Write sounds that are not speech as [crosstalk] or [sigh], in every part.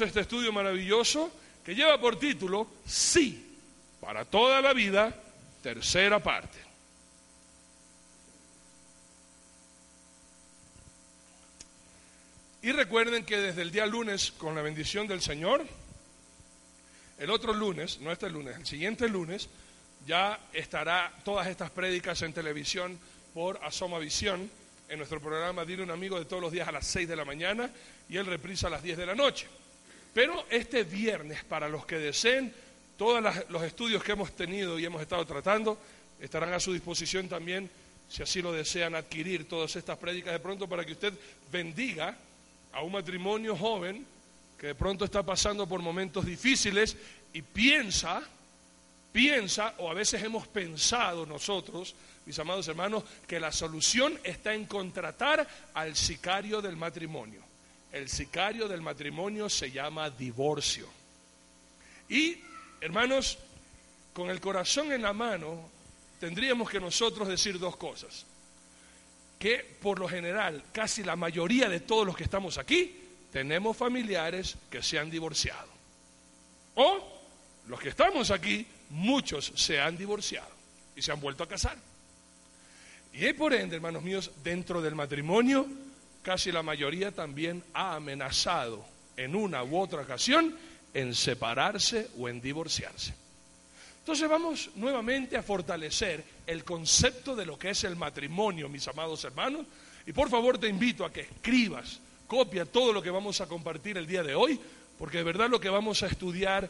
este estudio maravilloso que lleva por título Sí, para toda la vida, tercera parte. Y recuerden que desde el día lunes, con la bendición del Señor, el otro lunes, no este lunes, el siguiente lunes, ya estará todas estas prédicas en televisión por Asoma Visión, en nuestro programa Dile un amigo de todos los días a las 6 de la mañana y el reprisa a las 10 de la noche. Pero este viernes, para los que deseen, todos los estudios que hemos tenido y hemos estado tratando estarán a su disposición también, si así lo desean, adquirir todas estas prédicas de pronto para que usted bendiga a un matrimonio joven que de pronto está pasando por momentos difíciles y piensa, piensa, o a veces hemos pensado nosotros, mis amados hermanos, que la solución está en contratar al sicario del matrimonio. El sicario del matrimonio se llama divorcio. Y, hermanos, con el corazón en la mano, tendríamos que nosotros decir dos cosas. Que por lo general, casi la mayoría de todos los que estamos aquí, tenemos familiares que se han divorciado. O los que estamos aquí, muchos se han divorciado y se han vuelto a casar. Y por ende, hermanos míos, dentro del matrimonio, casi la mayoría también ha amenazado en una u otra ocasión en separarse o en divorciarse. Entonces vamos nuevamente a fortalecer el concepto de lo que es el matrimonio, mis amados hermanos, y por favor te invito a que escribas, copia todo lo que vamos a compartir el día de hoy, porque de verdad lo que vamos a estudiar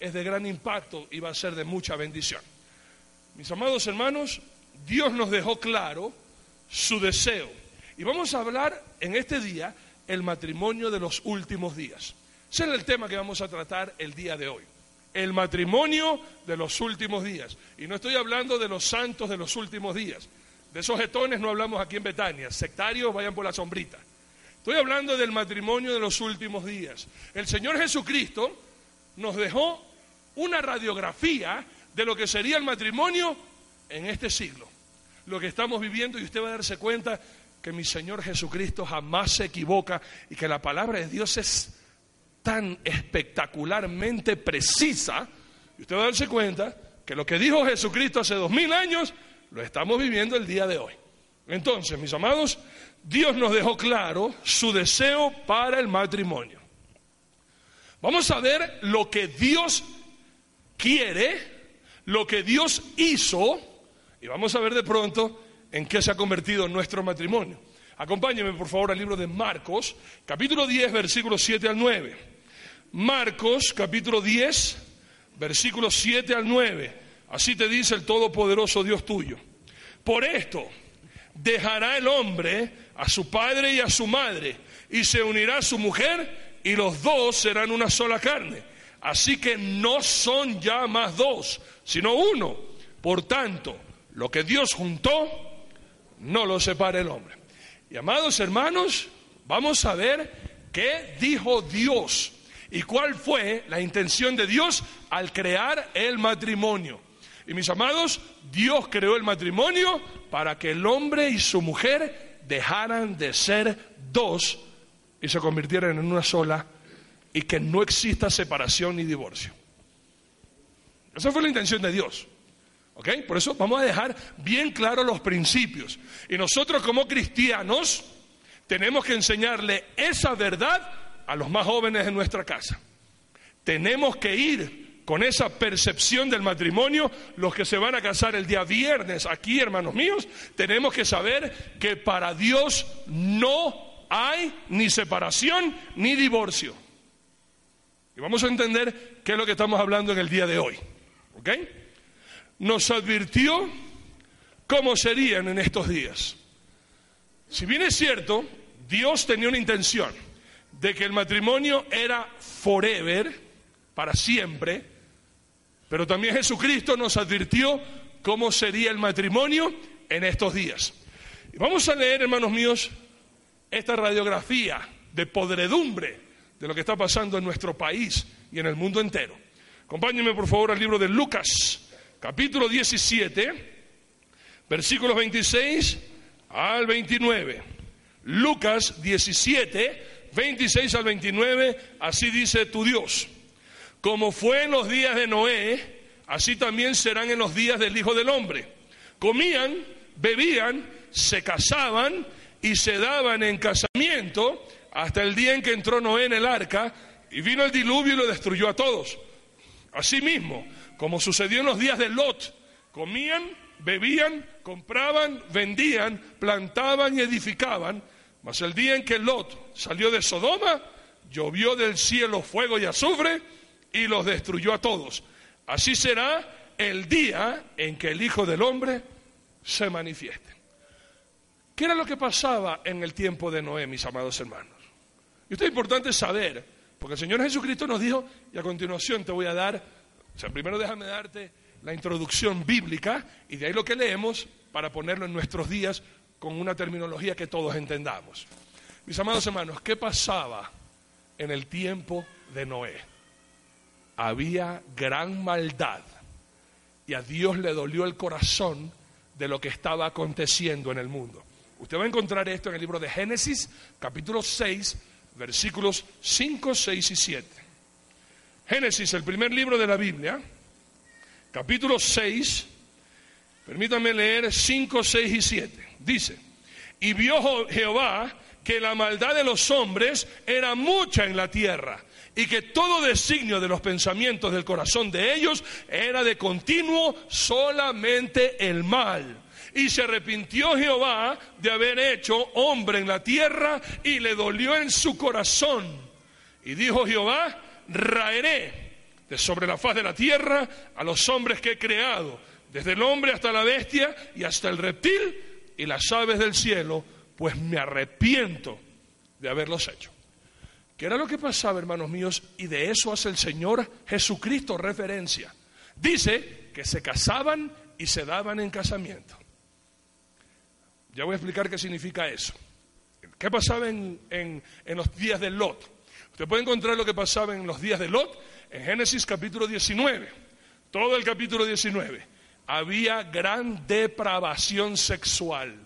es de gran impacto y va a ser de mucha bendición. Mis amados hermanos, Dios nos dejó claro su deseo. Y vamos a hablar en este día el matrimonio de los últimos días. Ese es el tema que vamos a tratar el día de hoy. El matrimonio de los últimos días. Y no estoy hablando de los santos de los últimos días. De esos jetones no hablamos aquí en Betania. Sectarios, vayan por la sombrita. Estoy hablando del matrimonio de los últimos días. El Señor Jesucristo nos dejó una radiografía de lo que sería el matrimonio en este siglo lo que estamos viviendo y usted va a darse cuenta que mi Señor Jesucristo jamás se equivoca y que la palabra de Dios es tan espectacularmente precisa, y usted va a darse cuenta que lo que dijo Jesucristo hace dos mil años, lo estamos viviendo el día de hoy. Entonces, mis amados, Dios nos dejó claro su deseo para el matrimonio. Vamos a ver lo que Dios quiere, lo que Dios hizo, y vamos a ver de pronto en qué se ha convertido nuestro matrimonio. Acompáñenme por favor al libro de Marcos, capítulo 10, versículos 7 al 9. Marcos, capítulo 10, versículos 7 al 9. Así te dice el Todopoderoso Dios tuyo. Por esto dejará el hombre a su padre y a su madre, y se unirá a su mujer, y los dos serán una sola carne. Así que no son ya más dos, sino uno. Por tanto, lo que Dios juntó, no lo separa el hombre. Y amados hermanos, vamos a ver qué dijo Dios y cuál fue la intención de Dios al crear el matrimonio. Y mis amados, Dios creó el matrimonio para que el hombre y su mujer dejaran de ser dos y se convirtieran en una sola y que no exista separación ni divorcio. Esa fue la intención de Dios. Por eso vamos a dejar bien claros los principios. Y nosotros como cristianos tenemos que enseñarle esa verdad a los más jóvenes de nuestra casa. Tenemos que ir con esa percepción del matrimonio, los que se van a casar el día viernes aquí, hermanos míos, tenemos que saber que para Dios no hay ni separación ni divorcio. Y vamos a entender qué es lo que estamos hablando en el día de hoy. ¿Ok? Nos advirtió cómo serían en estos días. Si bien es cierto, Dios tenía una intención de que el matrimonio era forever, para siempre, pero también Jesucristo nos advirtió cómo sería el matrimonio en estos días. Y vamos a leer, hermanos míos, esta radiografía de podredumbre de lo que está pasando en nuestro país y en el mundo entero. Acompáñenme, por favor, al libro de Lucas, capítulo 17, versículos 26 al 29. Lucas 17, 26 al 29, así dice tu Dios. Como fue en los días de Noé, así también serán en los días del Hijo del Hombre. Comían, bebían, se casaban y se daban en casamiento hasta el día en que entró Noé en el arca y vino el diluvio y lo destruyó a todos. Asimismo, como sucedió en los días de Lot, comían, bebían, compraban, vendían, plantaban y edificaban, mas el día en que Lot salió de Sodoma, llovió del cielo fuego y azufre y los destruyó a todos. Así será el día en que el Hijo del Hombre se manifieste. ¿Qué era lo que pasaba en el tiempo de Noé, mis amados hermanos? Y esto es importante saber, porque el Señor Jesucristo nos dijo, y a continuación te voy a dar, o sea, primero déjame darte la introducción bíblica y de ahí lo que leemos para ponerlo en nuestros días con una terminología que todos entendamos. Mis amados hermanos, ¿qué pasaba en el tiempo de Noé? Había gran maldad y a Dios le dolió el corazón de lo que estaba aconteciendo en el mundo. Usted va a encontrar esto en el libro de Génesis, capítulo 6, versículos 5, 6 y 7. Génesis, el primer libro de la Biblia, capítulo 6, permítanme leer 5, 6 y 7. Dice, y vio Jehová que la maldad de los hombres era mucha en la tierra y que todo designio de los pensamientos del corazón de ellos era de continuo solamente el mal. Y se arrepintió Jehová de haber hecho hombre en la tierra y le dolió en su corazón. Y dijo Jehová, raeré de sobre la faz de la tierra a los hombres que he creado, desde el hombre hasta la bestia y hasta el reptil y las aves del cielo, pues me arrepiento de haberlos hecho. ¿Qué era lo que pasaba, hermanos míos? Y de eso hace el Señor Jesucristo referencia. Dice que se casaban y se daban en casamiento. Ya voy a explicar qué significa eso. ¿Qué pasaba en, en, los días de Lot? Usted puede encontrar lo que pasaba en los días de Lot en Génesis capítulo 19. Todo el capítulo 19. Había gran depravación sexual.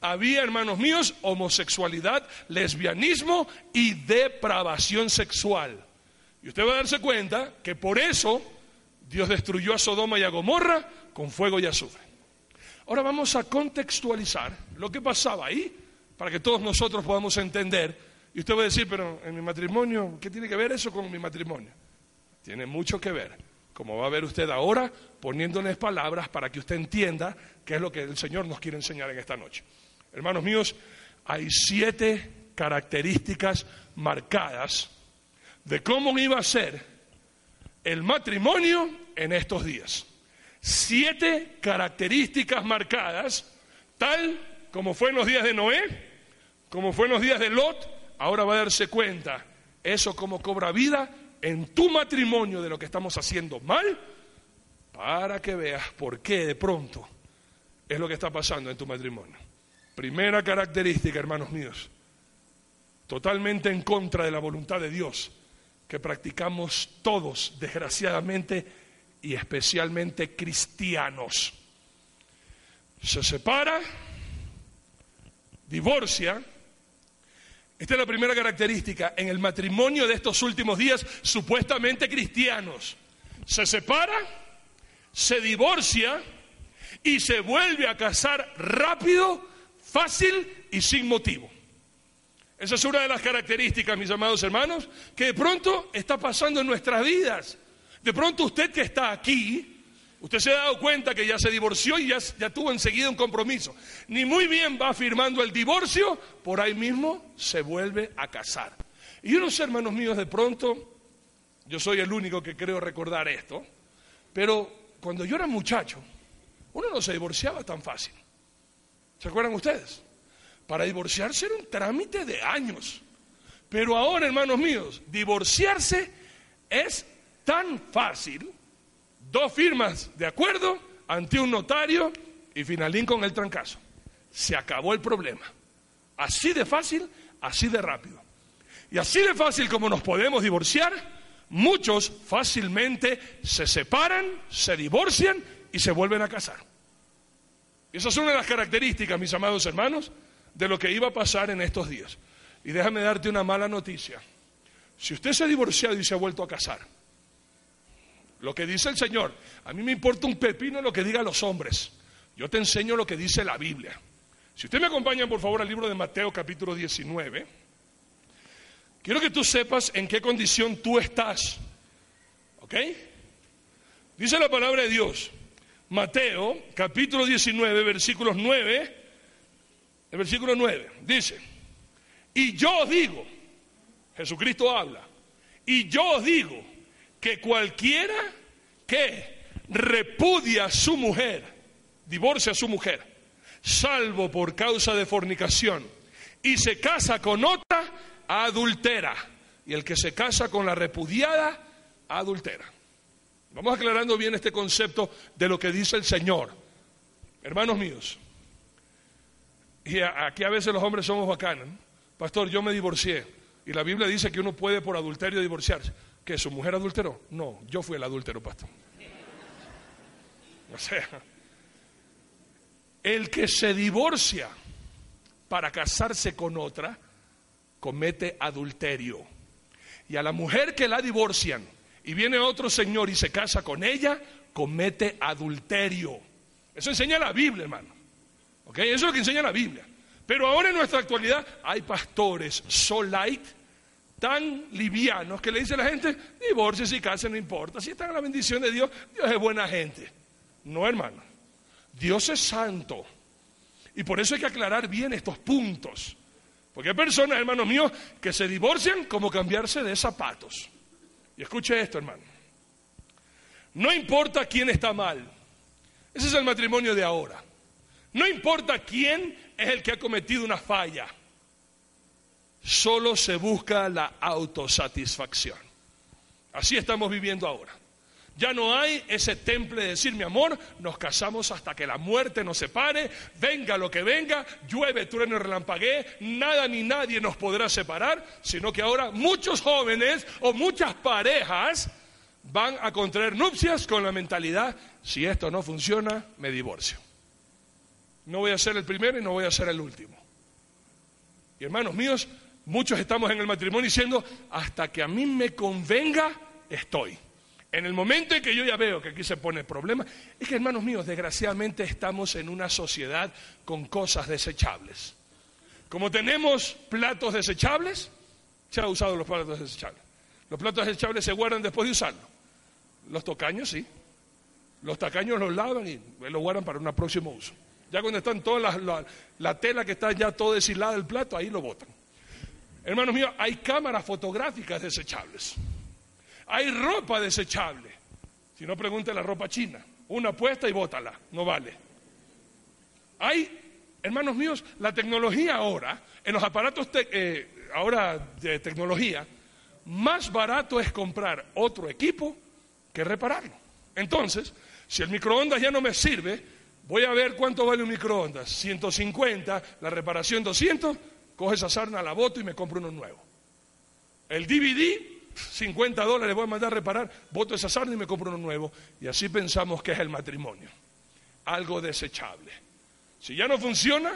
Había, hermanos míos, homosexualidad, lesbianismo y depravación sexual. Y usted va a darse cuenta que por eso Dios destruyó a Sodoma y a Gomorra con fuego y azufre. Ahora vamos a contextualizar lo que pasaba ahí para que todos nosotros podamos entender. Y usted va a decir, pero en mi matrimonio, ¿qué tiene que ver eso con mi matrimonio? Tiene mucho que ver, como va a ver usted ahora, poniéndoles palabras para que usted entienda qué es lo que el Señor nos quiere enseñar en esta noche. Hermanos míos, hay siete características marcadas de cómo iba a ser el matrimonio en estos días siete características marcadas, tal como fue en los días de Noé, como fue en los días de Lot, ahora va a darse cuenta eso como cobra vida en tu matrimonio de lo que estamos haciendo mal, para que veas por qué de pronto es lo que está pasando en tu matrimonio. Primera característica, hermanos míos, totalmente en contra de la voluntad de Dios, que practicamos todos, desgraciadamente, y especialmente cristianos. Se separa, divorcia. Esta es la primera característica en el matrimonio de estos últimos días, supuestamente cristianos. Se separa, se divorcia y se vuelve a casar rápido, fácil y sin motivo. Esa es una de las características, mis amados hermanos, que de pronto está pasando en nuestras vidas. De pronto usted que está aquí, usted se ha dado cuenta que ya se divorció y ya, tuvo enseguida un compromiso. Ni muy bien va firmando el divorcio, por ahí mismo se vuelve a casar. Y unos hermanos míos de pronto, yo soy el único que creo recordar esto, pero cuando yo era muchacho, uno no se divorciaba tan fácil. ¿Se acuerdan ustedes? Para divorciarse era un trámite de años. Pero ahora, hermanos míos, divorciarse es tan fácil, dos firmas de acuerdo ante un notario y finalín con el trancazo. Se acabó el problema. Así de fácil, así de rápido. Y así de fácil como nos podemos divorciar, muchos fácilmente se separan, se divorcian y se vuelven a casar. Y esa es una de las características, mis amados hermanos, de lo que iba a pasar en estos días. Y déjame darte una mala noticia. Si usted se ha divorciado y se ha vuelto a casar, lo que dice el Señor, a mí me importa un pepino lo que digan los hombres. Yo te enseño lo que dice la Biblia. Si usted me acompaña, por favor, al libro de Mateo capítulo 19, quiero que tú sepas en qué condición tú estás. ¿Ok? Dice la palabra de Dios, Mateo capítulo 19, versículos 9, el versículo 9, dice, y yo digo, Jesucristo habla, y yo digo que cualquiera que repudia a su mujer, divorcia a su mujer, salvo por causa de fornicación, y se casa con otra, adultera. Y el que se casa con la repudiada, adultera. Vamos aclarando bien este concepto de lo que dice el Señor. Hermanos míos, y aquí a veces los hombres somos bacanos. Pastor, yo me divorcié. Y la Biblia dice que uno puede por adulterio divorciarse. ¿Que su mujer adulteró? No, yo fui el adúltero, pastor. O sea, el que se divorcia para casarse con otra, comete adulterio. Y a la mujer que la divorcian y viene otro señor y se casa con ella, comete adulterio. Eso enseña la Biblia, hermano. ¿Ok? Eso es lo que enseña la Biblia. Pero ahora en nuestra actualidad hay pastores so light, tan livianos, que le dice a la gente, divorcie si casa, no importa. Si están en la bendición de Dios, Dios es buena gente. No, hermano. Dios es santo. Y por eso hay que aclarar bien estos puntos. Porque hay personas, hermanos míos, que se divorcian como cambiarse de zapatos. Y escuche esto, hermano. No importa quién está mal. Ese es el matrimonio de ahora. No importa quién es el que ha cometido una falla. Solo se busca la autosatisfacción. Así estamos viviendo ahora. Ya no hay ese temple de decir, mi amor, nos casamos hasta que la muerte nos separe, venga lo que venga, llueve, trueno, relampaguee, nada ni nadie nos podrá separar, sino que ahora muchos jóvenes o muchas parejas van a contraer nupcias con la mentalidad, si esto no funciona, me divorcio. No voy a ser el primero y no voy a ser el último. Y hermanos míos, muchos estamos en el matrimonio diciendo, hasta que a mí me convenga, estoy. En el momento en que yo ya veo que aquí se pone el problema, es que hermanos míos, desgraciadamente estamos en una sociedad con cosas desechables. Como tenemos platos desechables, se han usado los platos desechables. Los platos desechables se guardan después de usarlos. Los tocaños sí. Los tacaños los lavan y los guardan para un próximo uso. Ya cuando están todas las, la, tela que está ya todo deshilada del plato, ahí lo botan. Hermanos míos, hay cámaras fotográficas desechables. Hay ropa desechable. Si no, pregunte la ropa china. Una puesta y bótala, no vale. Hay, hermanos míos, la tecnología ahora, en los aparatos eh, ahora de tecnología, más barato es comprar otro equipo que repararlo. Entonces, si el microondas ya no me sirve, voy a ver cuánto vale un microondas. 150, la reparación 200, coge esa sarna, la boto y me compro uno nuevo. El DVD 50 dólares voy a mandar a reparar, voto esa sarna y me compro uno nuevo. Y así pensamos que es el matrimonio. Algo desechable. Si ya no funciona,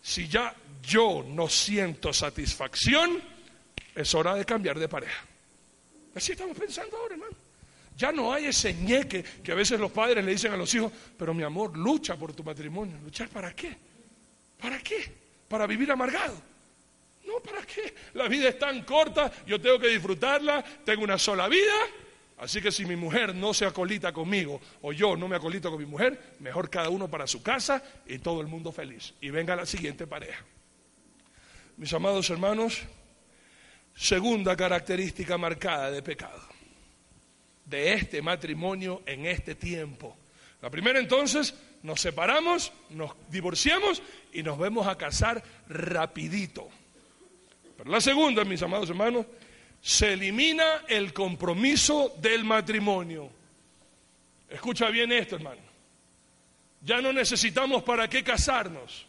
si ya yo no siento satisfacción, es hora de cambiar de pareja. Así estamos pensando ahora, hermano. Ya no hay ese ñeque que a veces los padres le dicen a los hijos, pero mi amor, lucha por tu matrimonio. ¿Luchar para qué? ¿Para qué? ¿Para vivir amargado? No, ¿para qué? La vida es tan corta, yo tengo que disfrutarla, tengo una sola vida. Así que si mi mujer no se acolita conmigo o yo no me acolito con mi mujer, mejor cada uno para su casa y todo el mundo feliz. Y venga la siguiente pareja. Mis amados hermanos, segunda característica marcada de pecado de este matrimonio en este tiempo. La primera entonces, nos separamos, nos divorciamos y nos vemos a casar rapidito. La segunda, mis amados hermanos, se elimina el compromiso del matrimonio. Escucha bien esto, hermano. Ya no necesitamos para qué casarnos,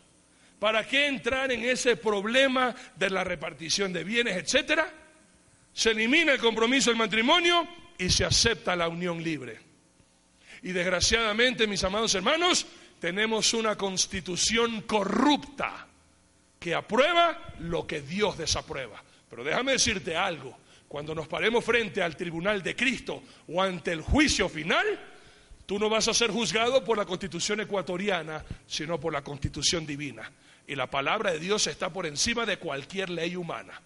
para qué entrar en ese problema de la repartición de bienes, etcétera. Se elimina el compromiso del matrimonio y se acepta la unión libre. Y desgraciadamente, mis amados hermanos, tenemos una constitución corrupta que aprueba lo que Dios desaprueba. Pero déjame decirte algo, cuando nos paremos frente al tribunal de Cristo o ante el juicio final, tú no vas a ser juzgado por la constitución ecuatoriana, sino por la constitución divina. Y la palabra de Dios está por encima de cualquier ley humana.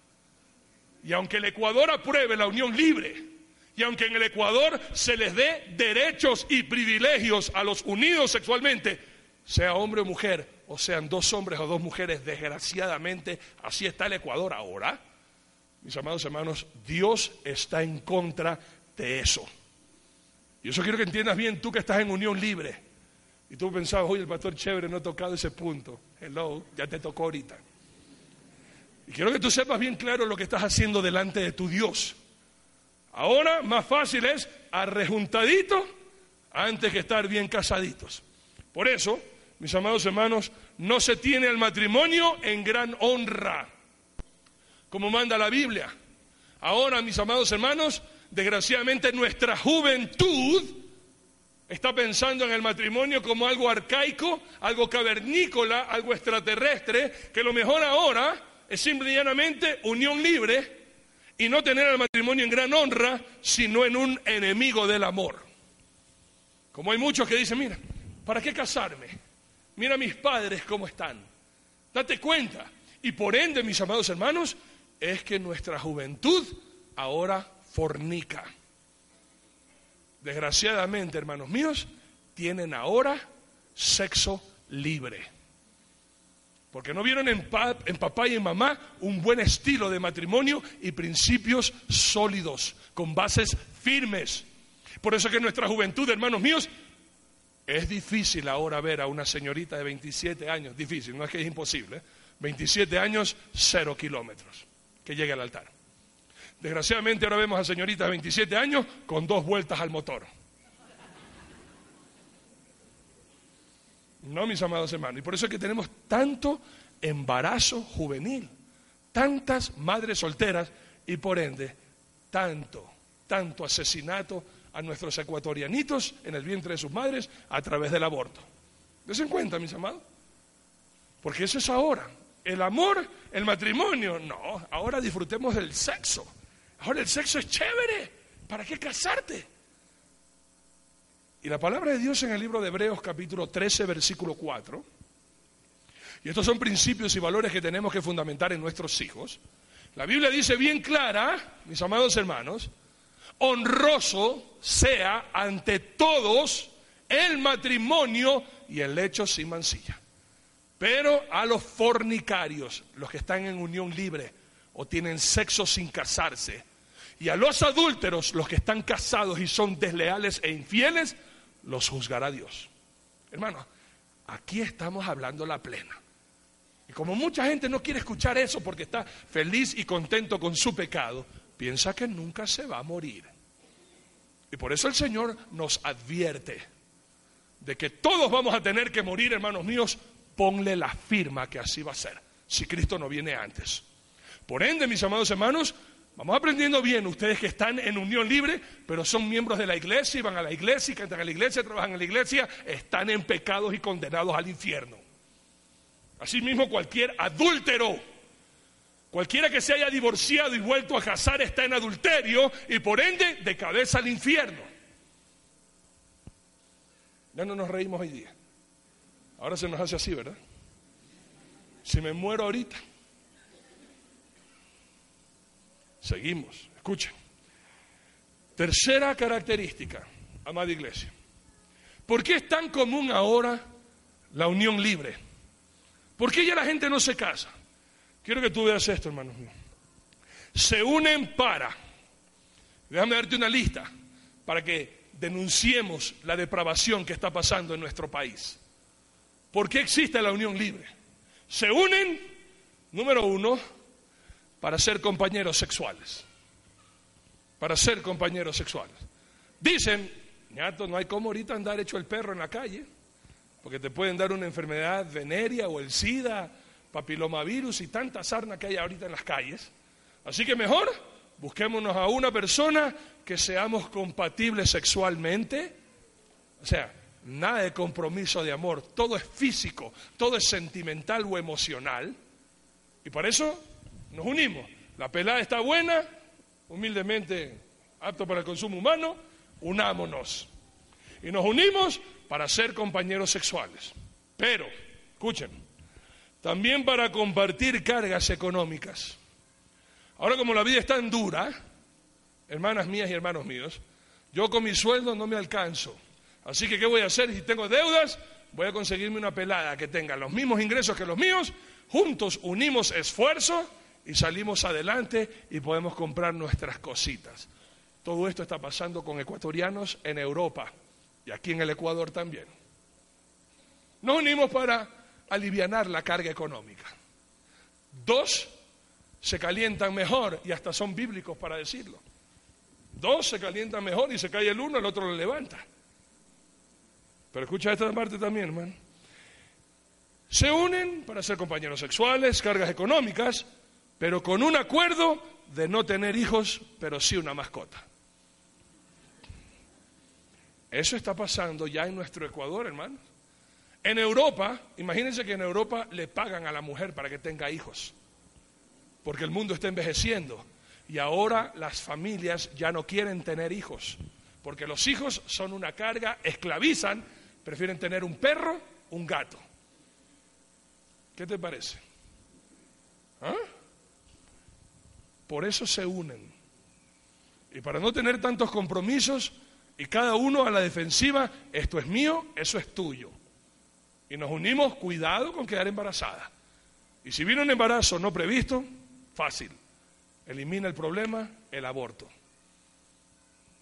Y aunque el Ecuador apruebe la unión libre, y aunque en el Ecuador se les dé derechos y privilegios a los unidos sexualmente, sea hombre o mujer, o sean dos hombres o dos mujeres, desgraciadamente así está el Ecuador ahora. Mis amados hermanos, Dios está en contra de eso. Y eso quiero que entiendas bien, tú que estás en unión libre. Y tú pensabas, oye, el pastor chévere no ha tocado ese punto. Hello, ya te tocó ahorita. Y quiero que tú sepas bien claro lo que estás haciendo delante de tu Dios. Ahora más fácil es arrejuntadito antes que estar bien casaditos. Por eso, mis amados hermanos, no se tiene el matrimonio en gran honra, como manda la Biblia. Ahora, mis amados hermanos, desgraciadamente nuestra juventud está pensando en el matrimonio como algo arcaico, algo cavernícola, algo extraterrestre, que lo mejor ahora es simple y llanamente unión libre y no tener el matrimonio en gran honra, sino en un enemigo del amor. Como hay muchos que dicen, mira, ¿para qué casarme? Mira mis padres cómo están. Date cuenta. Y por ende, mis amados hermanos, es que nuestra juventud ahora fornica. Desgraciadamente, hermanos míos, tienen ahora sexo libre. Porque no vieron en, papá y en mamá un buen estilo de matrimonio y principios sólidos, con bases firmes. Por eso que en nuestra juventud, hermanos míos, es difícil ahora ver a una señorita de 27 años, difícil, no es que es imposible, 27 años, cero kilómetros, que llegue al altar. Desgraciadamente ahora vemos a señoritas de 27 años con dos vueltas al motor. No, mis amados hermanos. Y por eso es que tenemos tanto embarazo juvenil, tantas madres solteras y por ende tanto, tanto asesinato a nuestros ecuatorianitos en el vientre de sus madres a través del aborto. ¿Des en cuenta, mis amados? Porque eso es ahora. El amor, el matrimonio, no. Ahora disfrutemos del sexo. Ahora el sexo es chévere. ¿Para qué casarte? Y la palabra de Dios en el libro de Hebreos capítulo 13, versículo 4, y estos son principios y valores que tenemos que fundamentar en nuestros hijos, la Biblia dice bien clara, mis amados hermanos, honroso sea ante todos el matrimonio y el lecho sin mancilla. Pero a los fornicarios, los que están en unión libre o tienen sexo sin casarse, y a los adúlteros, los que están casados y son desleales e infieles, los juzgará Dios. Hermano, aquí estamos hablando la plena. Y como mucha gente no quiere escuchar eso porque está feliz y contento con su pecado, piensa que nunca se va a morir. Y por eso el Señor nos advierte de que todos vamos a tener que morir, hermanos míos, ponle la firma que así va a ser, si Cristo no viene antes. Por ende, mis amados hermanos, Vamos aprendiendo bien, ustedes que están en unión libre, pero son miembros de la iglesia y van a la iglesia y cantan a la iglesia, trabajan en la iglesia, están en pecados y condenados al infierno. Asimismo, cualquier adúltero, cualquiera que se haya divorciado y vuelto a casar está en adulterio y por ende de cabeza al infierno. Ya no nos reímos hoy día. Ahora se nos hace así, ¿verdad? Si me muero ahorita. Seguimos, escuchen. Tercera característica, amada iglesia. ¿Por qué es tan común ahora la unión libre? ¿Por qué ya la gente no se casa? Quiero que tú veas esto, hermanos míos. Se unen para, déjame darte una lista, para que denunciemos la depravación que está pasando en nuestro país. ¿Por qué existe la unión libre? Se unen, número uno, para ser compañeros sexuales. Para ser compañeros sexuales. Dicen, ñato, no hay como ahorita andar hecho el perro en la calle, porque te pueden dar una enfermedad venérea o el SIDA, papilomavirus y tanta sarna que hay ahorita en las calles. Así que mejor busquémonos a una persona que seamos compatibles sexualmente. O sea, nada de compromiso de amor, todo es físico, todo es sentimental o emocional. Y para eso nos unimos. La pelada está buena, humildemente apto para el consumo humano, unámonos. Y nos unimos para ser compañeros sexuales. Pero, escuchen, también para compartir cargas económicas. Ahora como la vida es tan dura, hermanas mías y hermanos míos, yo con mi sueldo no me alcanzo. Así que, ¿qué voy a hacer? Si tengo deudas, voy a conseguirme una pelada que tenga los mismos ingresos que los míos, juntos unimos esfuerzo y salimos adelante y podemos comprar nuestras cositas. Todo esto está pasando con ecuatorianos en Europa y aquí en el Ecuador también. Nos unimos para aliviar la carga económica. Dos se calientan mejor y hasta son bíblicos para decirlo. Dos se calientan mejor y se cae el uno, el otro lo levanta. Pero escucha esta parte también, hermano. Se unen para ser compañeros sexuales, cargas económicas, pero con un acuerdo de no tener hijos, pero sí una mascota. Eso está pasando ya en nuestro Ecuador, hermano. En Europa, imagínense que en Europa le pagan a la mujer para que tenga hijos, porque el mundo está envejeciendo y ahora las familias ya no quieren tener hijos, porque los hijos son una carga, esclavizan, prefieren tener un perro, un gato. ¿Qué te parece? ¿Ah? Por eso se unen. Y para no tener tantos compromisos y cada uno a la defensiva, esto es mío, eso es tuyo. Y nos unimos, cuidado con quedar embarazada. Y si viene un embarazo no previsto, fácil. Elimina el problema, el aborto.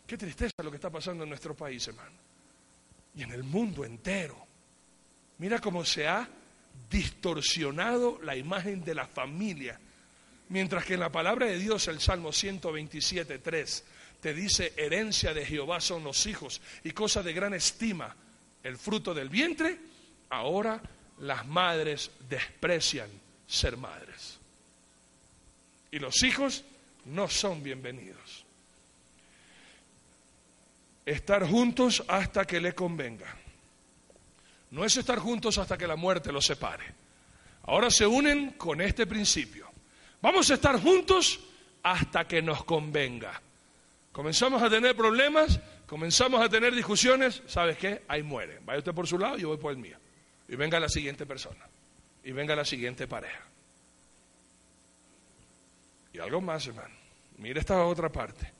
Qué tristeza lo que está pasando en nuestro país, hermano. Y en el mundo entero. Mira cómo se ha distorsionado la imagen de la familia Mientras que en la palabra de Dios, el Salmo 127, 3, te dice, herencia de Jehová son los hijos y cosa de gran estima, el fruto del vientre, ahora las madres desprecian ser madres. Y los hijos no son bienvenidos. Estar juntos hasta que le convenga. No es estar juntos hasta que la muerte los separe. Ahora se unen con este principio. Vamos a estar juntos hasta que nos convenga. Comenzamos a tener problemas, comenzamos a tener discusiones, ¿sabes qué? Ahí muere. Vaya usted por su lado, yo voy por el mío. Y venga la siguiente persona. Y venga la siguiente pareja. Y algo más, hermano. Mira esta otra parte.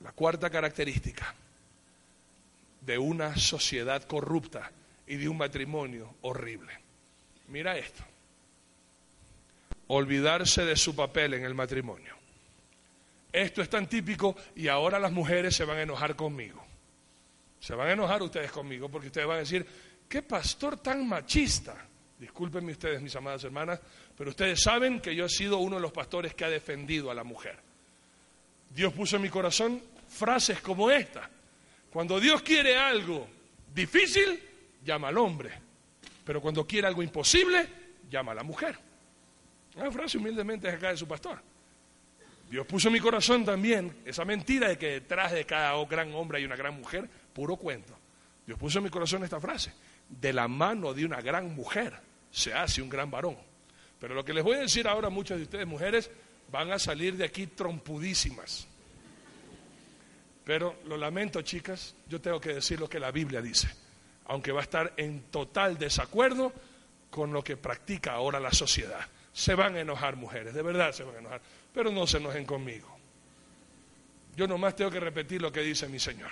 La cuarta característica de una sociedad corrupta y de un matrimonio horrible. Mira esto olvidarse de su papel en el matrimonio. Esto es tan típico y ahora las mujeres se van a enojar conmigo. Se van a enojar ustedes conmigo porque ustedes van a decir, qué pastor tan machista. Discúlpenme ustedes, mis amadas hermanas, pero ustedes saben que yo he sido uno de los pastores que ha defendido a la mujer. Dios puso en mi corazón frases como esta. Cuando Dios quiere algo difícil, llama al hombre. Pero cuando quiere algo imposible, llama a la mujer. Una frase humildemente es acá de su pastor. Dios puso en mi corazón también esa mentira de que detrás de cada gran hombre hay una gran mujer, puro cuento. Dios puso en mi corazón esta frase. De la mano de una gran mujer se hace un gran varón. Pero lo que les voy a decir ahora muchas de ustedes, mujeres, van a salir de aquí trompudísimas. Pero lo lamento, chicas, yo tengo que decir lo que la Biblia dice, aunque va a estar en total desacuerdo con lo que practica ahora la sociedad. Se van a enojar mujeres, de verdad se van a enojar, pero no se enojen conmigo. Yo nomás tengo que repetir lo que dice mi Señor.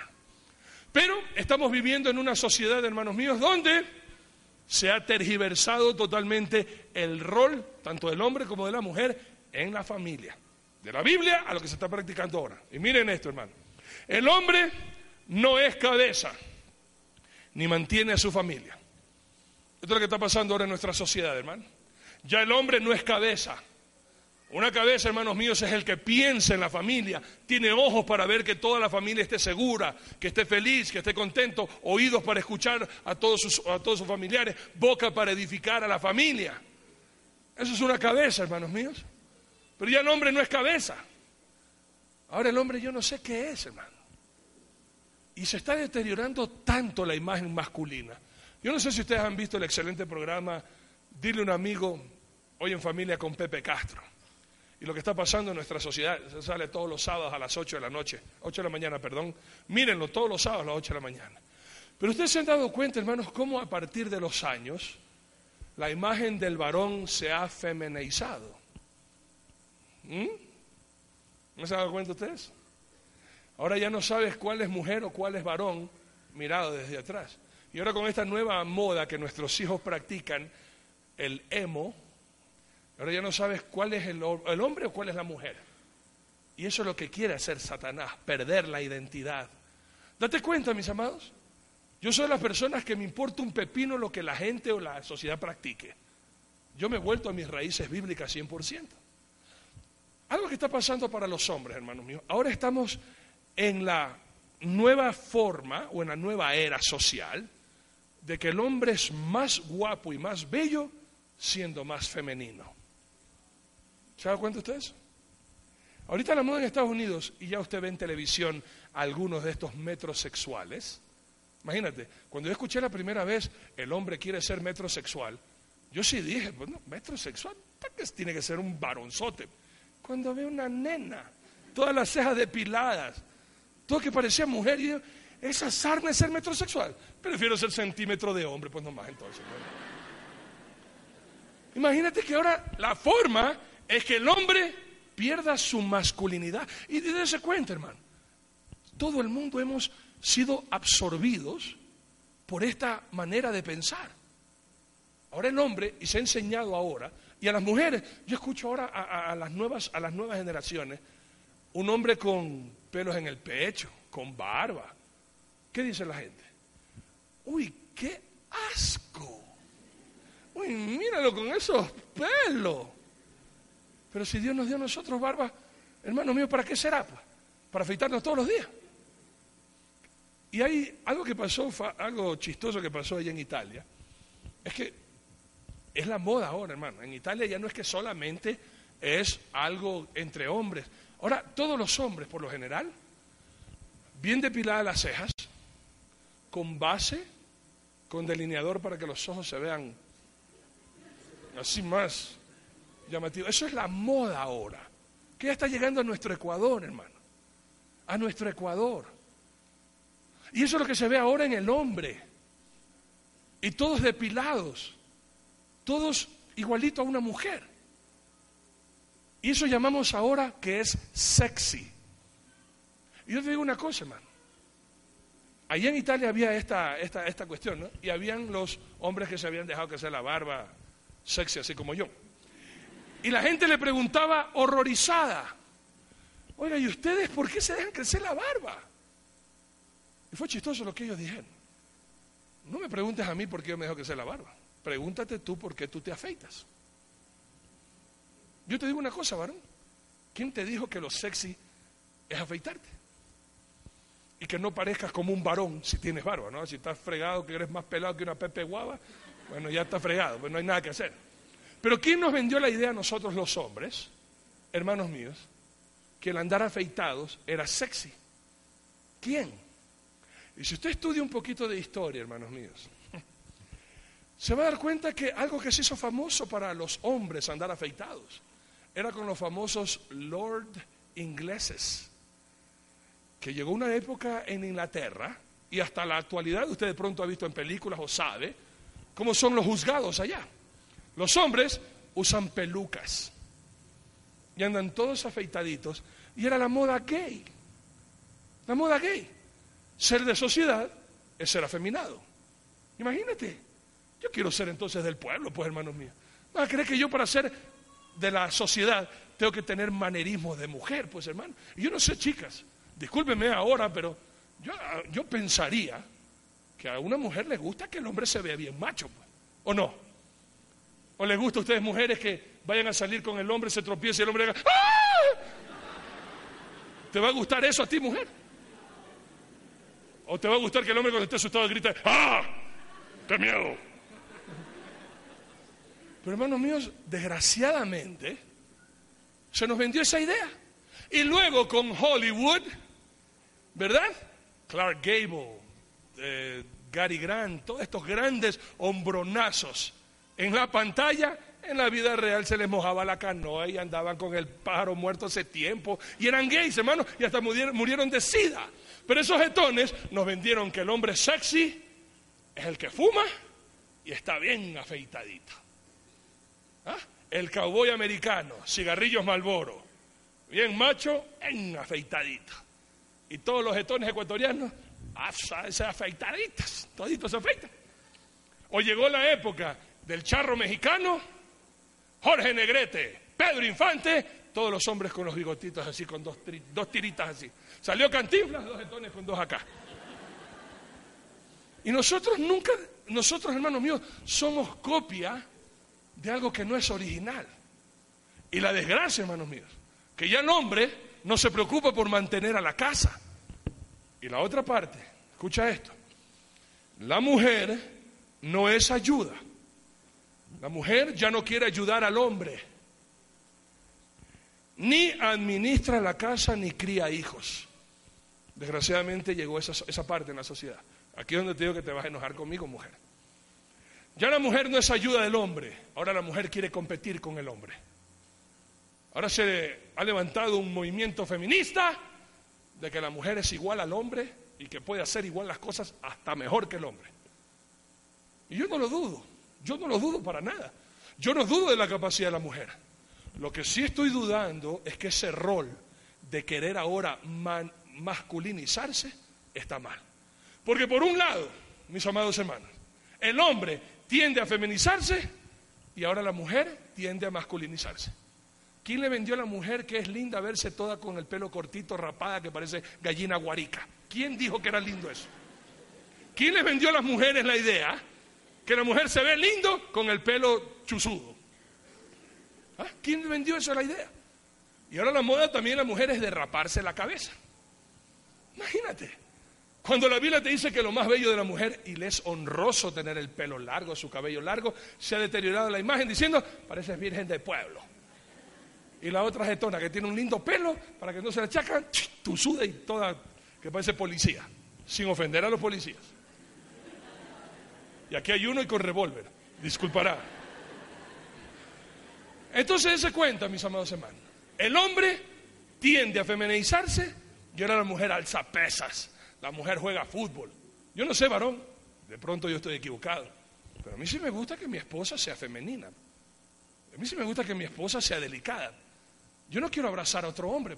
Pero estamos viviendo en una sociedad, hermanos míos, donde se ha tergiversado totalmente el rol, tanto del hombre como de la mujer, en la familia. De la Biblia a lo que se está practicando ahora. Y miren esto, hermano. El hombre no es cabeza, ni mantiene a su familia. Esto es lo que está pasando ahora en nuestra sociedad, hermano. Ya el hombre no es cabeza. Una cabeza, hermanos míos, es el que piensa en la familia, tiene ojos para ver que toda la familia esté segura, que esté feliz, que esté contento, oídos para escuchar a todos sus, familiares, boca para edificar a la familia. Eso es una cabeza, hermanos míos. Pero ya el hombre no es cabeza. Ahora el hombre yo no sé qué es, hermano. Y se está deteriorando tanto la imagen masculina. Yo no sé si ustedes han visto el excelente programa Dile un amigo hoy en familia con Pepe Castro. Y lo que está pasando en nuestra sociedad, se sale todos los sábados a las 8 de la noche, 8 de la mañana, perdón. Mírenlo todos los sábados a las 8 de la mañana. Pero ustedes se han dado cuenta, hermanos, cómo a partir de los años la imagen del varón se ha femenizado. ¿Mm? ¿No se han dado cuenta ustedes? Ahora ya no sabes cuál es mujer o cuál es varón mirado desde atrás. Y ahora con esta nueva moda que nuestros hijos practican, el emo, ahora ya no sabes cuál es el, hombre o cuál es la mujer. Y eso es lo que quiere hacer Satanás, perder la identidad. Date cuenta, mis amados. Yo soy de las personas que me importa un pepino lo que la gente o la sociedad practique. Yo me he vuelto a mis raíces bíblicas 100%. Algo que está pasando para los hombres, hermanos míos. Ahora estamos en la nueva forma o en la nueva era social de que el hombre es más guapo y más bello siendo más femenino. ¿Se da cuenta ustedes? Ahorita la moda en Estados Unidos, y ya usted ve en televisión algunos de estos metrosexuales. Imagínate, cuando yo escuché la primera vez el hombre quiere ser metrosexual, yo sí dije, bueno, metrosexual, tiene que ser un varonzote. Cuando veo una nena, todas las cejas depiladas, todo que parecía mujer, y yo, esa sarna ser metrosexual. Prefiero ser centímetro de hombre, pues nomás entonces. Imagínate que ahora la forma es que el hombre pierda su masculinidad. Y dése cuenta, hermano. Todo el mundo hemos sido absorbidos por esta manera de pensar. Ahora el hombre, y se ha enseñado ahora, y a las mujeres, yo escucho ahora a, las, nuevas, a las nuevas generaciones, un hombre con pelos en el pecho, con barba, ¿Qué dice la gente? Uy, qué asco. Uy, míralo con esos pelos. Pero si Dios nos dio a nosotros barba, hermano mío, ¿para qué será? Pues? Para afeitarnos todos los días. Y hay algo que pasó, algo chistoso que pasó allá en Italia. Es que es la moda ahora, hermano. En Italia ya no es que solamente es algo entre hombres. Ahora, todos los hombres, por lo general, bien depiladas las cejas, con base, con delineador para que los ojos se vean así más llamativos. Eso es la moda ahora, que ya está llegando a nuestro Ecuador, hermano. A nuestro Ecuador. Y eso es lo que se ve ahora en el hombre. Y todos depilados, todos igualito a una mujer. Y eso llamamos ahora que es sexy. Y yo te digo una cosa, hermano. Allí en Italia había esta, esta, esta cuestión, ¿no? Y habían los hombres que se habían dejado crecer la barba sexy, así como yo. Y la gente le preguntaba horrorizada, oiga, ¿y ustedes por qué se dejan crecer la barba? Y fue chistoso lo que ellos dijeron. No me preguntes a mí por qué yo me dejo crecer la barba. Pregúntate tú por qué tú te afeitas. Yo te digo una cosa, varón. ¿Quién te dijo que lo sexy es afeitarte? y que no parezcas como un varón si tienes barba, ¿no? Si estás fregado, que eres más pelado que una pepe guava, bueno, ya está fregado, pues no hay nada que hacer. Pero ¿quién nos vendió la idea a nosotros los hombres, hermanos míos, que el andar afeitados era sexy? ¿Quién? Y si usted estudia un poquito de historia, hermanos míos, se va a dar cuenta que algo que se hizo famoso para los hombres andar afeitados era con los famosos lord ingleses que llegó una época en Inglaterra, y hasta la actualidad usted de pronto ha visto en películas o sabe, cómo son los juzgados allá. Los hombres usan pelucas y andan todos afeitaditos, y era la moda gay. La moda gay. Ser de sociedad es ser afeminado. Imagínate. Yo quiero ser entonces del pueblo, pues hermanos míos. ¿No crees que yo para ser de la sociedad tengo que tener manerismo de mujer? Pues hermano. Y yo no sé, chicas. Discúlpeme ahora, pero yo, pensaría que a una mujer le gusta que el hombre se vea bien macho, pues, ¿o no? ¿O les gusta a ustedes mujeres que vayan a salir con el hombre, se tropiece y el hombre haga ¡Ah! ¿Te va a gustar eso a ti, mujer? ¿O te va a gustar que el hombre cuando esté asustado grite ¡Ah! ¡Qué miedo! Pero hermanos míos, desgraciadamente, se nos vendió esa idea. Y luego con Hollywood, ¿verdad? Clark Gable, eh, Gary Grant, todos estos grandes hombronazos en la pantalla En la vida real se les mojaba la canoa y andaban con el pájaro muerto hace tiempo. Y eran gays, hermano, y hasta murieron de sida. Pero esos jetones nos vendieron que el hombre sexy es el que fuma y está bien afeitadito. ¿Ah? El cowboy americano, cigarrillos Malboro, bien macho, en afeitadito. Y todos los jetones ecuatorianos, se afeitaditas, toditos se afeitan. O llegó la época del charro mexicano, Jorge Negrete, Pedro Infante, todos los hombres con los bigotitos así, con dos, dos tiritas así. Salió Cantinflas, dos jetones con dos acá. Y nosotros nunca, nosotros hermanos míos, somos copia de algo que no es original. Y la desgracia, hermanos míos, que ya el hombre no se preocupa por mantener a la casa. Y la otra parte, escucha esto, la mujer no es ayuda. La mujer ya no quiere ayudar al hombre. Ni administra la casa ni cría hijos. Desgraciadamente llegó esa, esa parte en la sociedad. Aquí es donde te digo que te vas a enojar conmigo, mujer. Ya la mujer no es ayuda del hombre, ahora la mujer quiere competir con el hombre. Ahora se ha levantado un movimiento feminista de que la mujer es igual al hombre y que puede hacer igual las cosas hasta mejor que el hombre. Y yo no lo dudo, yo no lo dudo para nada. Yo no dudo de la capacidad de la mujer. Lo que sí estoy dudando es que ese rol de querer ahora masculinizarse está mal. Porque por un lado, mis amados hermanos, el hombre tiende a feminizarse y ahora la mujer tiende a masculinizarse. ¿Quién le vendió a la mujer que es linda verse toda con el pelo cortito, rapada, que parece gallina guarica? ¿Quién dijo que era lindo eso? ¿Quién le vendió a las mujeres la idea que la mujer se ve lindo con el pelo chuzudo? ¿Ah? ¿Quién vendió eso la idea? Y ahora la moda también la mujer es derraparse la cabeza. Imagínate. Cuando la Biblia te dice que lo más bello de la mujer, y le es honroso tener el pelo largo, su cabello largo, se ha deteriorado la imagen diciendo, pareces virgen de pueblo. Y la otra getona que tiene un lindo pelo, para que no se le achacan, tu suda y toda, que parece policía, sin ofender a los policías. Y aquí hay uno y con revólver, disculpará. Entonces se cuenta, mis amados hermanos, el hombre tiende a feminizarse y ahora la mujer alza pesas la mujer juega fútbol. Yo no sé, varón, de pronto yo estoy equivocado, pero a mí sí me gusta que mi esposa sea femenina. A mí sí me gusta que mi esposa sea delicada. Yo no quiero abrazar a otro hombre.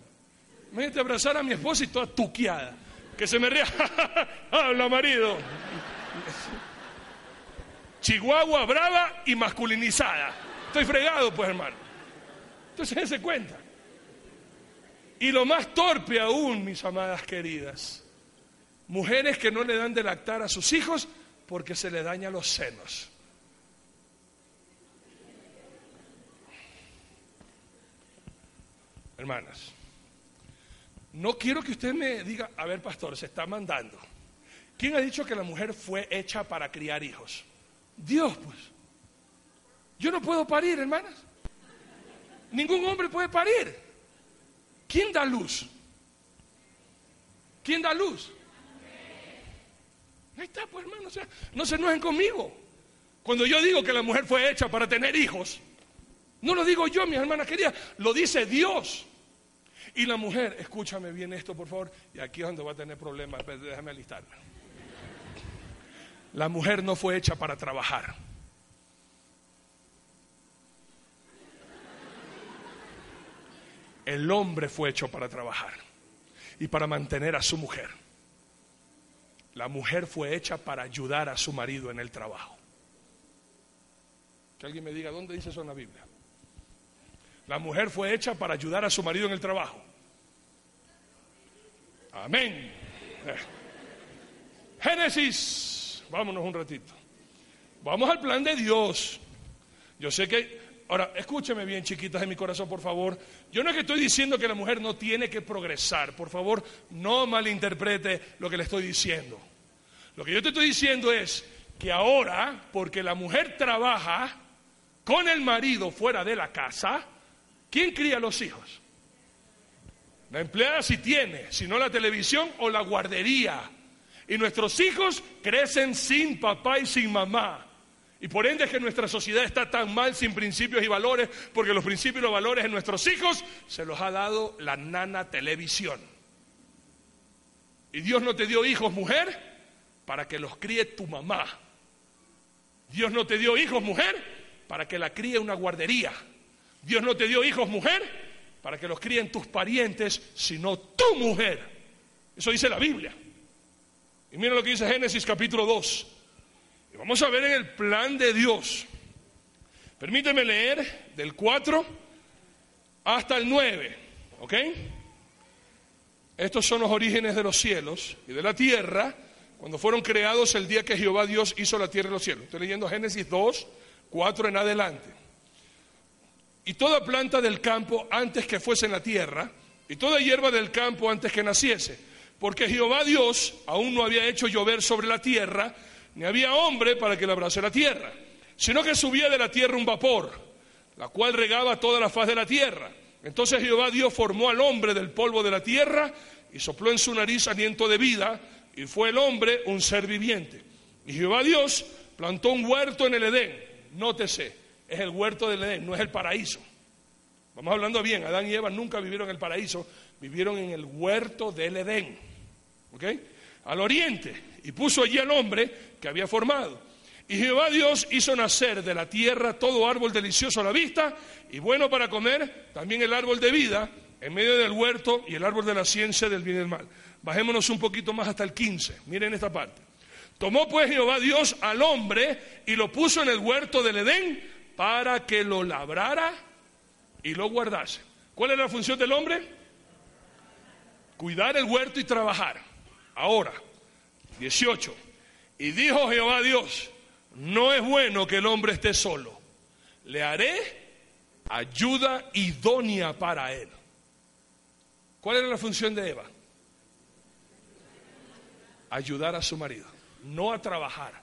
Imagínate abrazar a mi esposa y toda tuqueada. Que se me ría. [laughs] Habla, marido. Chihuahua brava y masculinizada. Estoy fregado, pues, hermano. Entonces, se cuenta. Y lo más torpe aún, mis amadas queridas, Mujeres que no le dan de lactar a sus hijos porque se le dañan los senos. Hermanas, no quiero que usted me diga, a ver pastor, se está mandando. ¿Quién ha dicho que la mujer fue hecha para criar hijos? Dios, pues. Yo no puedo parir, hermanas. Ningún hombre puede parir. ¿Quién da luz? ¿Quién da luz? Ahí está, pues hermano, o sea, no se enojen conmigo. Cuando yo digo que la mujer fue hecha para tener hijos, no lo digo yo, mis hermanas queridas, lo dice Dios. Y la mujer, escúchame bien esto, por favor, y aquí es donde va a tener problemas, pues, déjame alistarme. La mujer no fue hecha para trabajar. El hombre fue hecho para trabajar y para mantener a su mujer. La mujer fue hecha para ayudar a su marido en el trabajo. Que alguien me diga, ¿dónde dice eso en la Biblia? La mujer fue hecha para ayudar a su marido en el trabajo. Amén. Eh. Génesis, vámonos un ratito. Vamos al plan de Dios. Yo sé que, ahora, escúcheme bien, chiquitas de mi corazón, por favor. Yo no es que estoy diciendo que la mujer no tiene que progresar. Por favor, no malinterprete lo que le estoy diciendo. Lo que yo te estoy diciendo es que ahora, porque la mujer trabaja con el marido fuera de la casa, ¿quién cría los hijos? La empleada si tiene, si no la televisión o la guardería. Y nuestros hijos crecen sin papá y sin mamá. Y por ende es que nuestra sociedad está tan mal sin principios y valores, porque los principios y los valores de nuestros hijos se los ha dado la nana televisión. Y Dios no te dio hijos, mujer, para que los críe tu mamá. Dios no te dio hijos, mujer, para que la críe una guardería. Dios no te dio hijos, mujer, para que los críen tus parientes, sino tu mujer. Eso dice la Biblia. Y mira lo que dice Génesis capítulo 2. Y vamos a ver en el plan de Dios. Permíteme leer del 4 hasta el 9. ¿Ok? Estos son los orígenes de los cielos y de la tierra cuando fueron creados el día que Jehová Dios hizo la tierra y los cielos. Estoy leyendo Génesis 2, 4 en adelante. Y toda planta del campo antes que fuese en la tierra, y toda hierba del campo antes que naciese, porque Jehová Dios aún no había hecho llover sobre la tierra, ni había hombre para que labrase la tierra, sino que subía de la tierra un vapor, la cual regaba toda la faz de la tierra. Entonces Jehová Dios formó al hombre del polvo de la tierra y sopló en su nariz aliento de vida, y fue el hombre un ser viviente. Y Jehová Dios plantó un huerto en el Edén. Nótese, es el huerto del Edén, no es el paraíso. Vamos hablando bien, Adán y Eva nunca vivieron en el paraíso, vivieron en el huerto del Edén. Al oriente. Y puso allí al hombre que había formado. Y Jehová Dios hizo nacer de la tierra todo árbol delicioso a la vista y bueno para comer, también el árbol de vida en medio del huerto y el árbol de la ciencia del bien y del mal. Bajémonos un poquito más hasta el 15. Miren esta parte. Tomó pues Jehová Dios al hombre y lo puso en el huerto del Edén para que lo labrara y lo guardase. ¿Cuál es la función del hombre? Cuidar el huerto y trabajar. Ahora, 18. Y dijo Jehová Dios, no es bueno que el hombre esté solo. Le haré ayuda idónea para él. ¿Cuál era la función de Eva? ayudar a su marido, no a trabajar,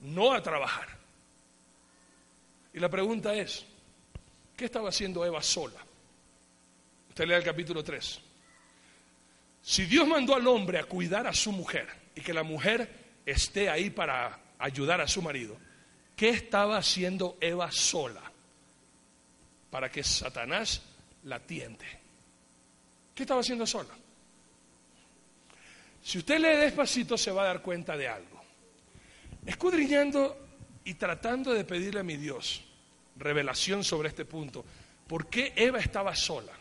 no a trabajar. Y la pregunta es, ¿qué estaba haciendo Eva sola? Usted lea el capítulo 3. Si Dios mandó al hombre a cuidar a su mujer y que la mujer esté ahí para ayudar a su marido, ¿qué estaba haciendo Eva sola para que Satanás la tiente? ¿Qué estaba haciendo sola? Si usted lee despacito se va a dar cuenta de algo. Escudriñando y tratando de pedirle a mi Dios revelación sobre este punto, ¿por qué Eva estaba sola?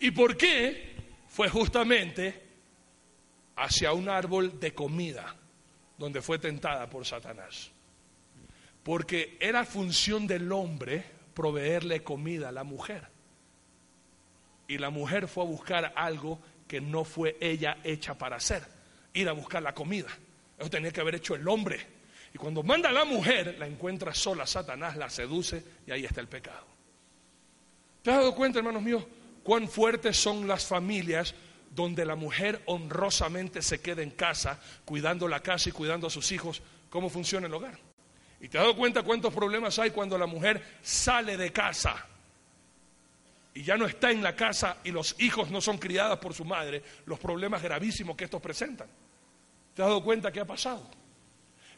¿Y por qué fue justamente hacia un árbol de comida donde fue tentada por Satanás? Porque era función del hombre proveerle comida a la mujer. Y la mujer fue a buscar algo que no fue ella hecha para hacer, ir a buscar la comida. Eso tenía que haber hecho el hombre. Y cuando manda a la mujer, la encuentra sola, Satanás la seduce y ahí está el pecado. ¿Te has dado cuenta, hermanos míos, cuán fuertes son las familias donde la mujer honrosamente se queda en casa, cuidando la casa y cuidando a sus hijos? ¿Cómo funciona el hogar? ¿Y te has dado cuenta cuántos problemas hay cuando la mujer sale de casa? y ya no está en la casa y los hijos no son criados por su madre, los problemas gravísimos que estos presentan. ¿Te has dado cuenta qué ha pasado?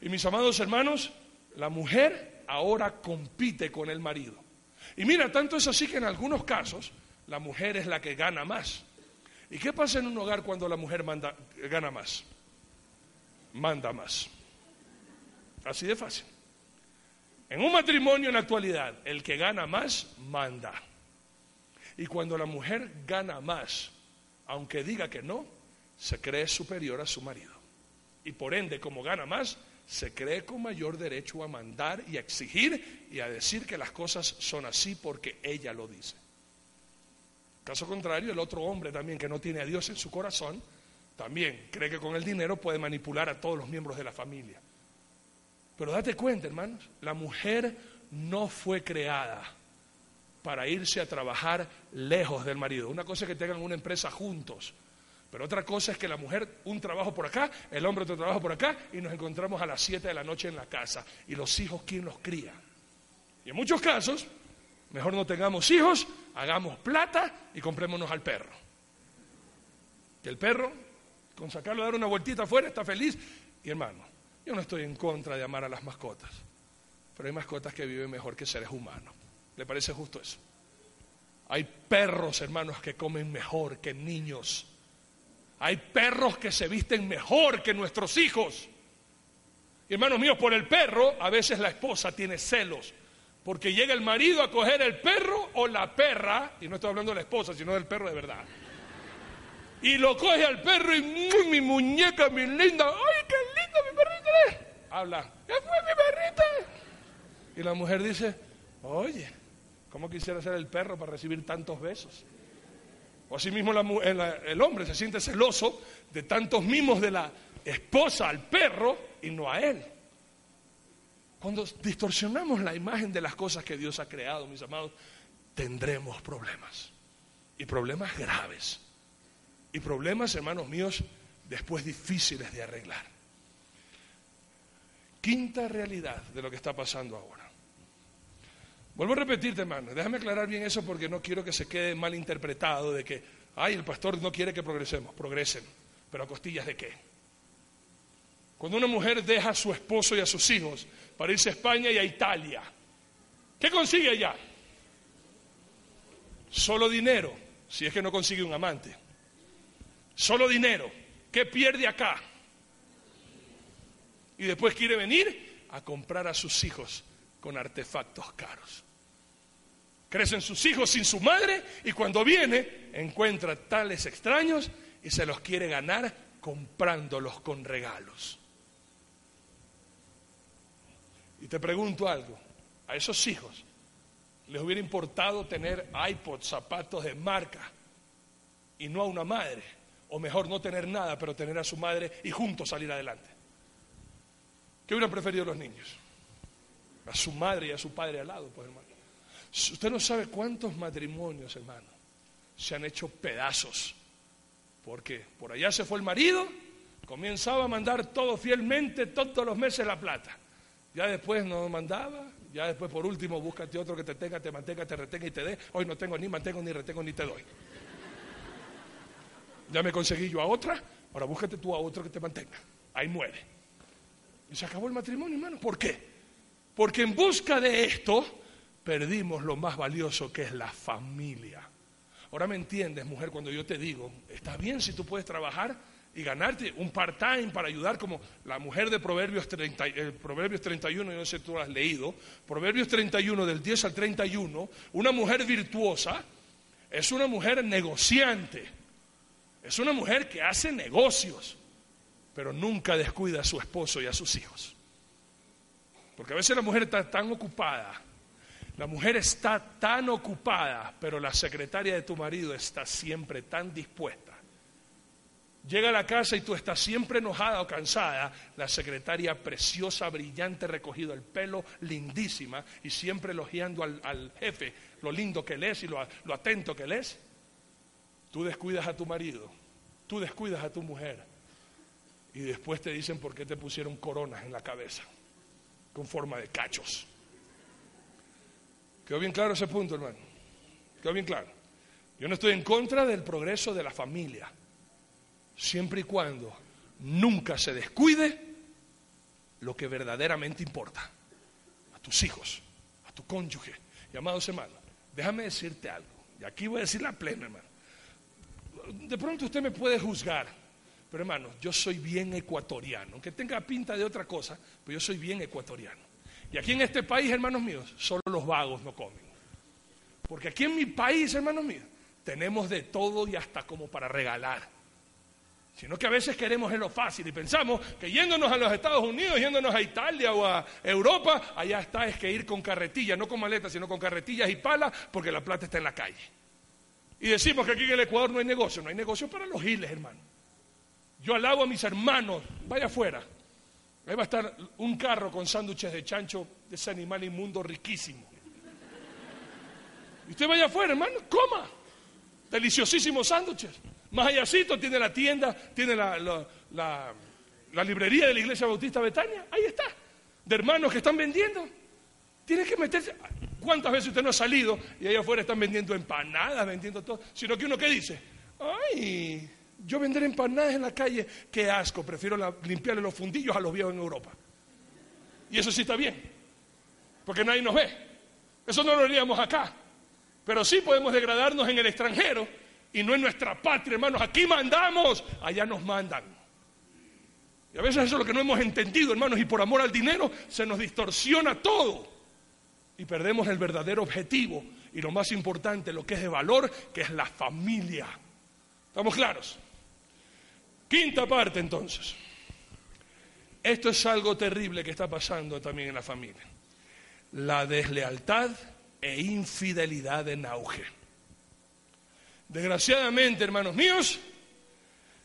Y mis amados hermanos, la mujer ahora compite con el marido. Y mira, tanto es así que en algunos casos la mujer es la que gana más. ¿Y qué pasa en un hogar cuando la mujer manda, gana más? Manda más. Así de fácil. En un matrimonio en la actualidad, el que gana más, manda. Y cuando la mujer gana más, aunque diga que no, se cree superior a su marido. Y por ende, como gana más, se cree con mayor derecho a mandar y a exigir y a decir que las cosas son así porque ella lo dice. Caso contrario, el otro hombre también que no tiene a Dios en su corazón, también cree que con el dinero puede manipular a todos los miembros de la familia. Pero date cuenta, hermanos, la mujer no fue creada para irse a trabajar lejos del marido. Una cosa es que tengan una empresa juntos, pero otra cosa es que la mujer un trabajo por acá, el hombre otro trabajo por acá y nos encontramos a las 7 de la noche en la casa. ¿Y los hijos quién los cría? Y en muchos casos, mejor no tengamos hijos, hagamos plata y comprémonos al perro. Que el perro, con sacarlo a dar una vueltita afuera, está feliz. Y hermano, yo no estoy en contra de amar a las mascotas. pero hay mascotas que viven mejor que seres humanos. ¿Le parece justo eso? Hay perros, hermanos, que comen mejor que niños. Hay perros que se visten mejor que nuestros hijos. Y hermanos míos, por el perro, a veces la esposa tiene celos. Porque llega el marido a coger el perro o la perra, y no estoy hablando de la esposa, sino del perro de verdad. Y lo coge al perro y mi muñeca, mi linda, ¡ay, qué lindo mi perrito! Habla, ¿qué fue mi perrito? Y la mujer dice, oye, ¿cómo quisiera ser el perro para recibir tantos besos? O así mismo el hombre se siente celoso de tantos mimos de la esposa al perro y no a él. Cuando distorsionamos la imagen de las cosas que Dios ha creado, mis amados, tendremos problemas. Y problemas graves. Y problemas, hermanos míos, después difíciles de arreglar. Quinta realidad de lo que está pasando ahora. Vuelvo a repetirte, hermano, déjame aclarar bien eso porque no quiero que se quede mal interpretado de que, ay, el pastor no quiere que progresemos. Progresen, pero a costillas de qué? Cuando una mujer deja a su esposo y a sus hijos para irse a España y a Italia, ¿qué consigue allá? Solo dinero, si es que no consigue un amante. Solo dinero. ¿Qué pierde acá? Y después quiere venir a comprar a sus hijos con artefactos caros. Crecen sus hijos sin su madre y cuando viene encuentra tales extraños y se los quiere ganar comprándolos con regalos. Y te pregunto algo, a esos hijos les hubiera importado tener iPods, zapatos de marca y no a una madre, o mejor no tener nada, pero tener a su madre y juntos salir adelante. ¿Qué hubieran preferido los niños? A su madre y a su padre al lado, pues hermano. Usted no sabe cuántos matrimonios, hermano, se han hecho pedazos. Porque por allá se fue el marido, comenzaba a mandar todo fielmente todos los meses la plata. Ya después no mandaba, ya después por último búscate otro que te tenga, te mantenga, te retenga y te dé. Hoy no tengo ni mantengo, ni retengo, ni te doy. Ya me conseguí yo a otra, ahora búscate tú a otro que te mantenga. Ahí muere. Y se acabó el matrimonio, hermano. ¿Por qué? Porque en busca de esto perdimos lo más valioso que es la familia. Ahora me entiendes, mujer, cuando yo te digo, está bien si tú puedes trabajar y ganarte un part-time para ayudar como la mujer de Proverbios, 30, eh, 31, yo no sé si tú lo has leído, Proverbios 31 del 10 al 31, una mujer virtuosa es una mujer negociante, es una mujer que hace negocios, pero nunca descuida a su esposo y a sus hijos. Porque a veces la mujer está tan ocupada, la mujer está tan ocupada, pero la secretaria de tu marido está siempre tan dispuesta Llega a la casa y tú estás siempre enojada o cansada, la secretaria preciosa, brillante, recogido el pelo, lindísima, y siempre elogiando al, jefe lo lindo que él es y lo, lo atento que él es. Tú descuidas a tu marido, tú descuidas a tu mujer, y después te dicen por qué te pusieron coronas en la cabeza, con forma de cachos. ¿Quedó bien claro ese punto, hermano? ¿Quedó bien claro? Yo no estoy en contra del progreso de la familia siempre y cuando nunca se descuide lo que verdaderamente importa, a tus hijos, a tu cónyuge. Y amados hermanos, déjame decirte algo, y aquí voy a decir la plena, hermano. De pronto usted me puede juzgar, pero hermano, yo soy bien ecuatoriano, aunque tenga pinta de otra cosa, pero yo soy bien ecuatoriano. Y aquí en este país, hermanos míos, solo los vagos no comen. Porque aquí en mi país, hermanos míos, tenemos de todo y hasta como para regalar sino que a veces queremos en lo fácil y pensamos que yéndonos a los Estados Unidos, yéndonos a Italia o a Europa, allá está es que ir con carretilla, no con maletas, sino con carretillas y palas, porque la plata está en la calle. Y decimos que aquí en el Ecuador no hay negocio, no hay negocio para los giles, hermano. Yo alabo a mis hermanos, vaya afuera. Ahí va a estar un carro con sándwiches de chancho de ese animal inmundo riquísimo. Y usted vaya afuera, hermano, coma. Deliciosísimos sándwiches. Más tiene la tienda, tiene la, librería de la Iglesia Bautista Betania. Ahí está. De hermanos que están vendiendo. Tiene que meterse. ¿Cuántas veces usted no ha salido y allá afuera están vendiendo empanadas, vendiendo todo? Sino que uno que dice, ay, yo vender empanadas en la calle, qué asco, prefiero limpiarle los fundillos a los viejos en Europa. Y eso sí está bien. porque nadie nos ve. Eso no lo haríamos acá. Pero sí podemos degradarnos en el extranjero y no en nuestra patria, hermanos. Aquí mandamos, allá nos mandan. Y a veces eso es lo que no hemos entendido, hermanos, y por amor al dinero se nos distorsiona todo. Y perdemos el verdadero objetivo y lo más importante, lo que es de valor, que es la familia. ¿Estamos claros? Quinta parte entonces. Esto es algo terrible que está pasando también en la familia. La deslealtad e infidelidad en auge. Desgraciadamente, hermanos míos,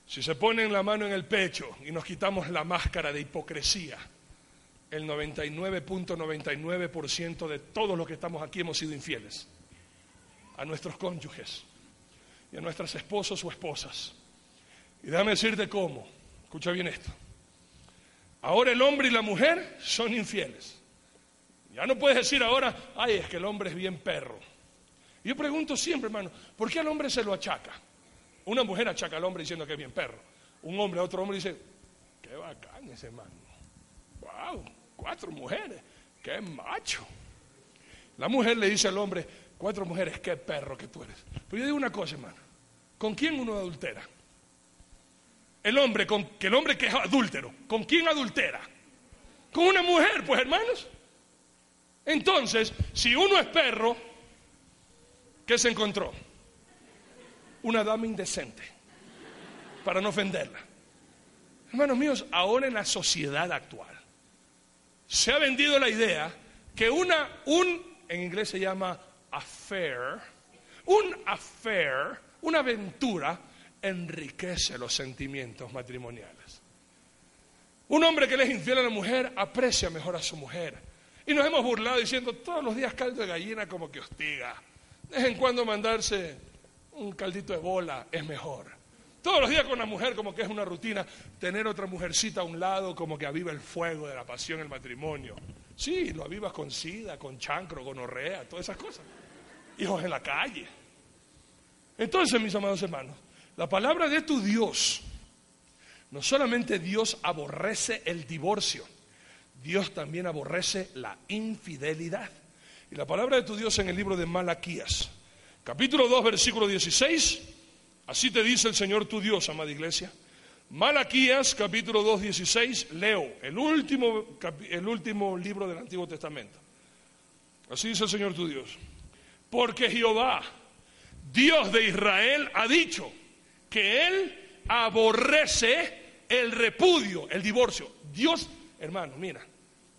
si se ponen la mano en el pecho y nos quitamos la máscara de hipocresía, el 99.99% de todos los que estamos aquí hemos sido infieles a nuestros cónyuges y a nuestras esposos o esposas. Y déjame decirte cómo. Escucha bien esto. Ahora el hombre y la mujer son infieles. Ya no puedes decir ahora, ay, es que el hombre es bien perro. Yo pregunto siempre, hermano, ¿por qué al hombre se lo achaca? Una mujer achaca al hombre diciendo que es bien perro. Un hombre a otro hombre dice, qué bacán ese hermano. Wow, cuatro mujeres, qué macho. La mujer le dice al hombre, cuatro mujeres, qué perro que tú eres. Pero yo digo una cosa, hermano, ¿con quién uno adultera? El hombre, con, que el hombre que es adúltero, ¿con quién adultera? Con una mujer, pues hermanos. Entonces, si uno es perro, ¿qué se encontró? Una dama indecente, para no ofenderla. Hermanos míos, ahora en la sociedad actual se ha vendido la idea que una, un, en inglés se llama affair, un affair, una aventura, enriquece los sentimientos matrimoniales. Un hombre que le es infiel a la mujer aprecia mejor a su mujer. Y nos hemos burlado diciendo todos los días caldo de gallina como que hostiga. De vez en cuando mandarse un caldito de bola es mejor. Todos los días con la mujer como que es una rutina. Tener otra mujercita a un lado como que aviva el fuego de la pasión, el matrimonio. Sí, lo avivas con sida, con chancro, con orrea, todas esas cosas. Hijos en la calle. Entonces, mis amados hermanos, la palabra de tu Dios, no solamente Dios aborrece el divorcio, Dios también aborrece la infidelidad. Y la palabra de tu Dios en el libro de Malaquías, capítulo 2, versículo 16, así te dice el Señor tu Dios, amada iglesia. Malaquías, capítulo 2, 16, leo, el último, el último libro del Antiguo Testamento. Así dice el Señor tu Dios. Porque Jehová, Dios de Israel, ha dicho, que Él aborrece el repudio, el divorcio. Dios, hermano, mira,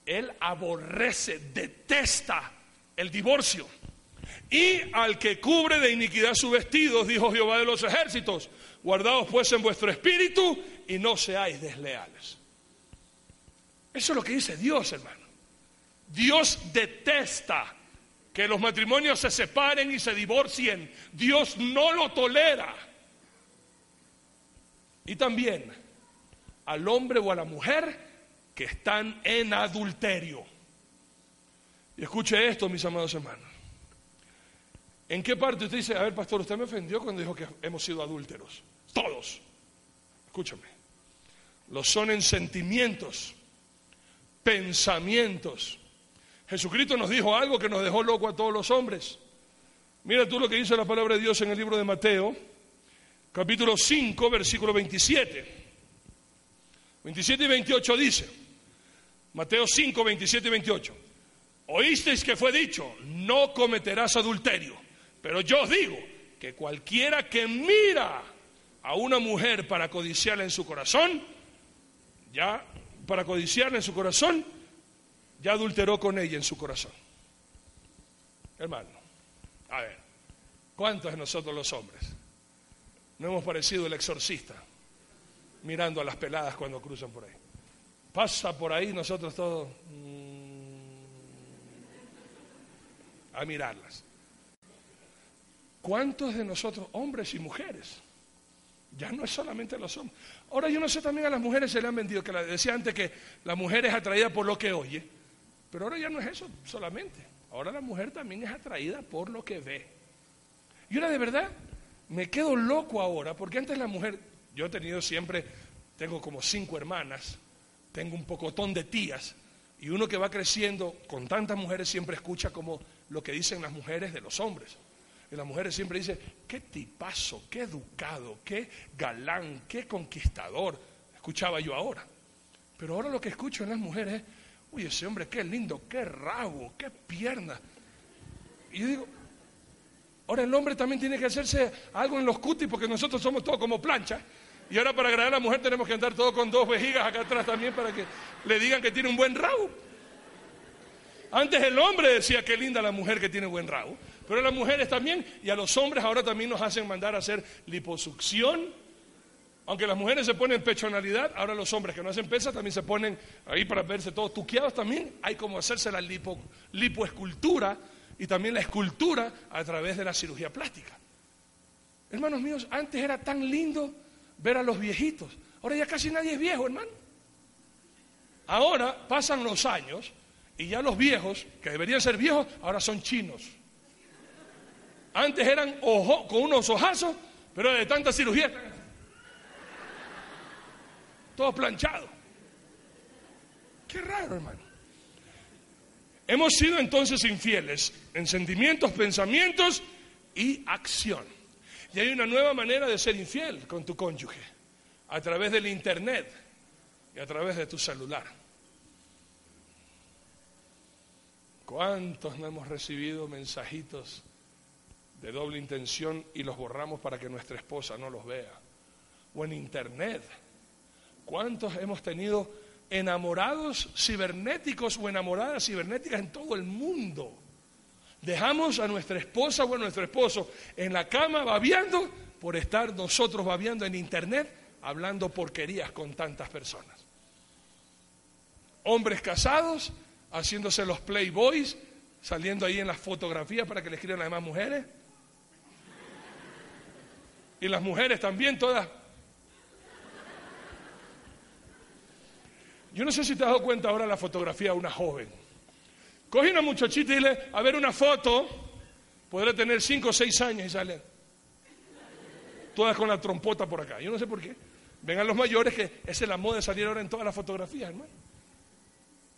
Él aborrece, detesta el divorcio. Y al que cubre de iniquidad su vestido, dijo Jehová de los ejércitos, guardaos pues en vuestro espíritu y no seáis desleales. Eso es lo que dice Dios, hermano. Dios detesta que los matrimonios se separen y se divorcien. Dios no lo tolera. Y también al hombre o a la mujer que están en adulterio. Y escuche esto, mis amados hermanos. ¿En qué parte usted dice, a ver, pastor, usted me ofendió cuando dijo que hemos sido adúlteros? Todos. Escúchame. Lo son en sentimientos, pensamientos. Jesucristo nos dijo algo que nos dejó loco a todos los hombres. Mira tú lo que dice la palabra de Dios en el libro de Mateo, capítulo 5, versículo 27. 27 y 28 dice, Mateo 5, 27 y 28, oísteis que fue dicho, no cometerás adulterio, pero yo digo que cualquiera que mira a una mujer para codiciarla en su corazón, ya, para codiciarla en su corazón, ya adulteró con ella en su corazón. Hermano, a ver, ¿cuántos de nosotros los hombres no hemos parecido el exorcista mirando a las peladas cuando cruzan por ahí. Pasa por ahí nosotros todos mm, a mirarlas. ¿Cuántos de nosotros, hombres y mujeres? Ya no es solamente los hombres. Ahora yo no sé también a las mujeres se le han vendido, que decía antes que la mujer es atraída por lo que oye, pero ahora ya no es eso solamente. Ahora la mujer también es atraída por lo que ve. Y ahora de verdad, me quedo loco ahora, porque antes la mujer, yo he tenido siempre, tengo como cinco hermanas, tengo un pocotón de tías, Y uno que va creciendo con tantas mujeres siempre escucha como lo que dicen las mujeres de los hombres. Y las mujeres siempre dicen, qué tipazo, qué educado, qué galán, qué conquistador. Escuchaba yo ahora. Pero ahora lo que escucho en las mujeres es, uy, ese hombre qué lindo, qué rabo, qué pierna. Y yo digo, ahora el hombre también tiene que hacerse algo en los cutis porque nosotros somos todos como plancha. Y ahora para agradar a la mujer tenemos que andar todos con dos vejigas acá atrás también para que le digan que tiene un buen rabo. Antes el hombre decía qué linda la mujer que tiene buen rabo, pero las mujeres también, y a los hombres ahora también nos hacen mandar a hacer liposucción. Aunque las mujeres se ponen pechonalidad, ahora los hombres que no hacen pesa también se ponen ahí para verse todos tuqueados también. Hay como hacerse la lipo, lipoescultura y también la escultura a través de la cirugía plástica. Hermanos míos, antes era tan lindo ver a los viejitos. Ahora ya casi nadie es viejo, hermano. Ahora pasan los años y ya los viejos, que deberían ser viejos, ahora son chinos. Antes eran ojo, con unos ojazos, pero de tanta cirugía. Todo planchado. Qué raro, hermano. Hemos sido entonces infieles en sentimientos, pensamientos y acción. Y hay una nueva manera de ser infiel con tu cónyuge, a través del Internet y a través de tu celular. ¿Cuántos no hemos recibido mensajitos de doble intención y los borramos para que nuestra esposa no los vea? O en Internet. ¿Cuántos hemos tenido enamorados cibernéticos o enamoradas cibernéticas en todo el mundo? Dejamos a nuestra esposa o a nuestro esposo en la cama babiando por estar nosotros babiando en Internet hablando porquerías con tantas personas. Hombres casados haciéndose los playboys, saliendo ahí en las fotografías para que le escriban las demás mujeres. Y las mujeres también, todas. Yo no sé si te has dado cuenta ahora la fotografía de una joven. Coge una muchachita y dile, a ver una foto, podrá tener 5 o 6 años y sale. Todas con la trompota por acá. Yo no sé por qué. Vengan los mayores que es la moda de salir ahora en todas las fotografías, hermano.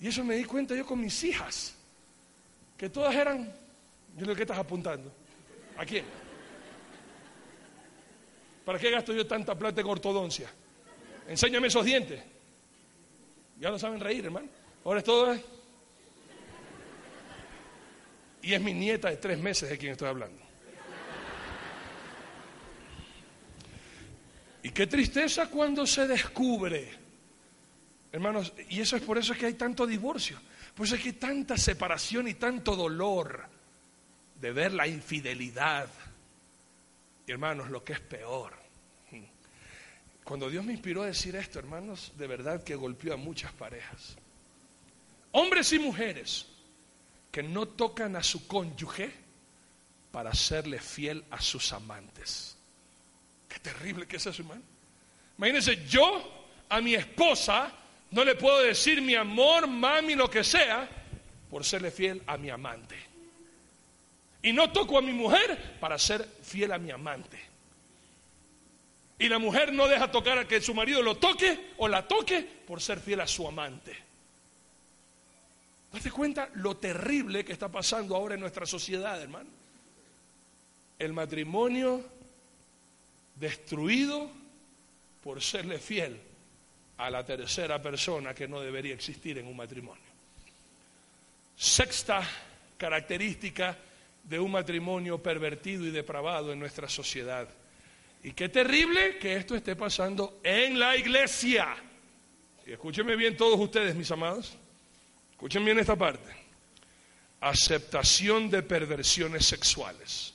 Y eso me di cuenta yo con mis hijas, que todas eran, yo lo que estás apuntando. ¿A quién? ¿Para qué gasto yo tanta plata en ortodoncia? Enséñame esos dientes. Ya no saben reír, hermano. Ahora es todo. ¿eh? Y es mi nieta de tres meses de quien estoy hablando. Y qué tristeza cuando se descubre Hermanos, y eso es por eso que hay tanto divorcio. Por eso es que hay tanta separación y tanto dolor de ver la infidelidad. Y hermanos, lo que es peor. Cuando Dios me inspiró a decir esto, hermanos, de verdad que golpeó a muchas parejas. Hombres y mujeres que no tocan a su cónyuge para serle fiel a sus amantes. Qué terrible que es eso, hermano. Imagínense, yo a mi esposa no le puedo decir mi amor, mami, lo que sea, por serle fiel a mi amante. Y no toco a mi mujer para ser fiel a mi amante. Y la mujer no deja tocar a que su marido lo toque o la toque por ser fiel a su amante. ¿Date cuenta lo terrible que está pasando ahora en nuestra sociedad, hermano? El matrimonio destruido por serle fiel a la tercera persona que no debería existir en un matrimonio. Sexta característica de un matrimonio pervertido y depravado en nuestra sociedad. Y qué terrible que esto esté pasando en la iglesia. Y escúchenme bien todos ustedes, mis amados. Escuchen bien esta parte. Aceptación de perversiones sexuales.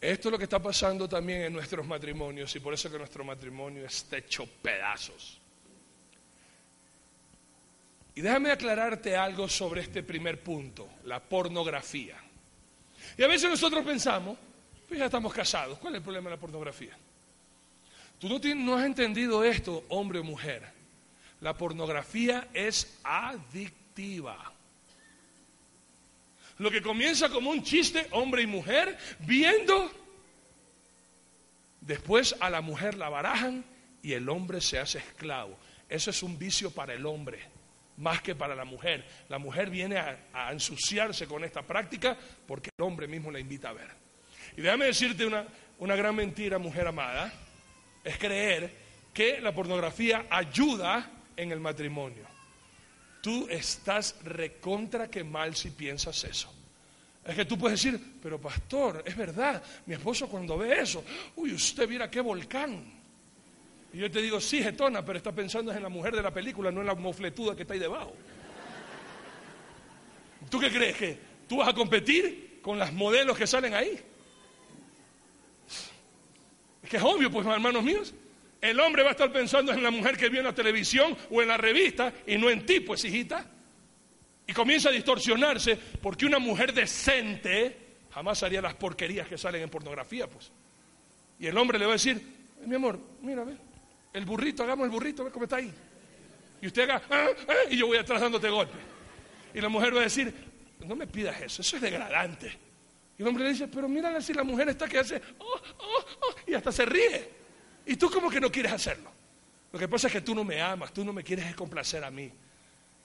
Esto es lo que está pasando también en nuestros matrimonios y por eso que nuestro matrimonio está hecho pedazos. Y déjame aclararte algo sobre este primer punto, la pornografía. Y a veces nosotros pensamos, pues ya estamos casados, ¿cuál es el problema de la pornografía? Tú no, no has entendido esto, hombre o mujer. La pornografía es adictiva. Lo que comienza como un chiste, hombre y mujer, viendo, después a la mujer la barajan y el hombre se hace esclavo. Eso es un vicio para el hombre, más que para la mujer. La mujer viene a, ensuciarse con esta práctica porque el hombre mismo la invita a ver. Y déjame decirte una, una gran mentira, mujer amada, es creer que la pornografía ayuda en el matrimonio. Tú estás recontra que mal si piensas eso. Es que tú puedes decir, pero pastor, es verdad, mi esposo cuando ve eso, uy, usted mira qué volcán. Y yo te digo, sí, getona, pero está pensando en la mujer de la película, no en la mofletuda que está ahí debajo. ¿Tú qué crees? ¿Que tú vas a competir con las modelos que salen ahí? Es que es obvio, pues, hermanos míos. El hombre va a estar pensando en la mujer que vio en la televisión o en la revista y no en ti, pues, hijita. Y comienza a distorsionarse porque una mujer decente jamás haría las porquerías que salen en pornografía, pues. Y el hombre le va a decir, mi amor, mira, ve, el burrito, hagamos el burrito, ve cómo está ahí. Y usted haga, ah, ah", y yo voy atrás dándote golpe. Y la mujer va a decir, no me pidas eso, eso es degradante. Y el hombre le dice, pero mira si la mujer está que hace, oh, oh, oh", y hasta se ríe. Y tú como que no quieres hacerlo. Lo que pasa es que tú no me amas, tú no me quieres complacer a mí.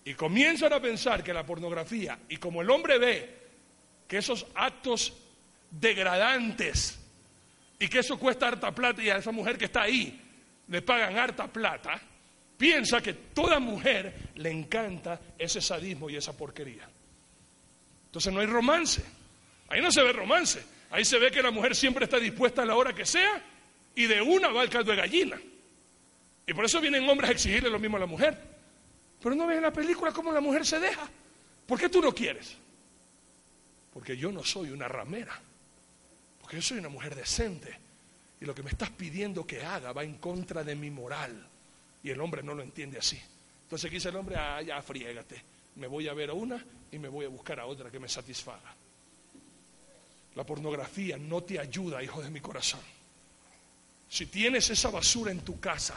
Y comienzan a pensar que la pornografía, y como el hombre ve que esos actos degradantes y que eso cuesta harta plata y a esa mujer que está ahí le pagan harta plata, piensa que toda mujer le encanta ese sadismo y esa porquería. Entonces no hay romance. Ahí no se ve romance. Ahí se ve que la mujer siempre está dispuesta a la hora que sea y de una va el caldo de gallina. Y por eso vienen hombres a exigirle lo mismo a la mujer. Pero no ves en la película cómo la mujer se deja. ¿Por qué tú no quieres? Porque yo no soy una ramera. Porque yo soy una mujer decente. Y lo que me estás pidiendo que haga va en contra de mi moral. Y el hombre no lo entiende así. Entonces dice el hombre, ah, ya friégate. Me voy a ver a una y me voy a buscar a otra que me satisfaga. La pornografía no te ayuda, hijo de mi corazón. Si tienes esa basura en tu casa,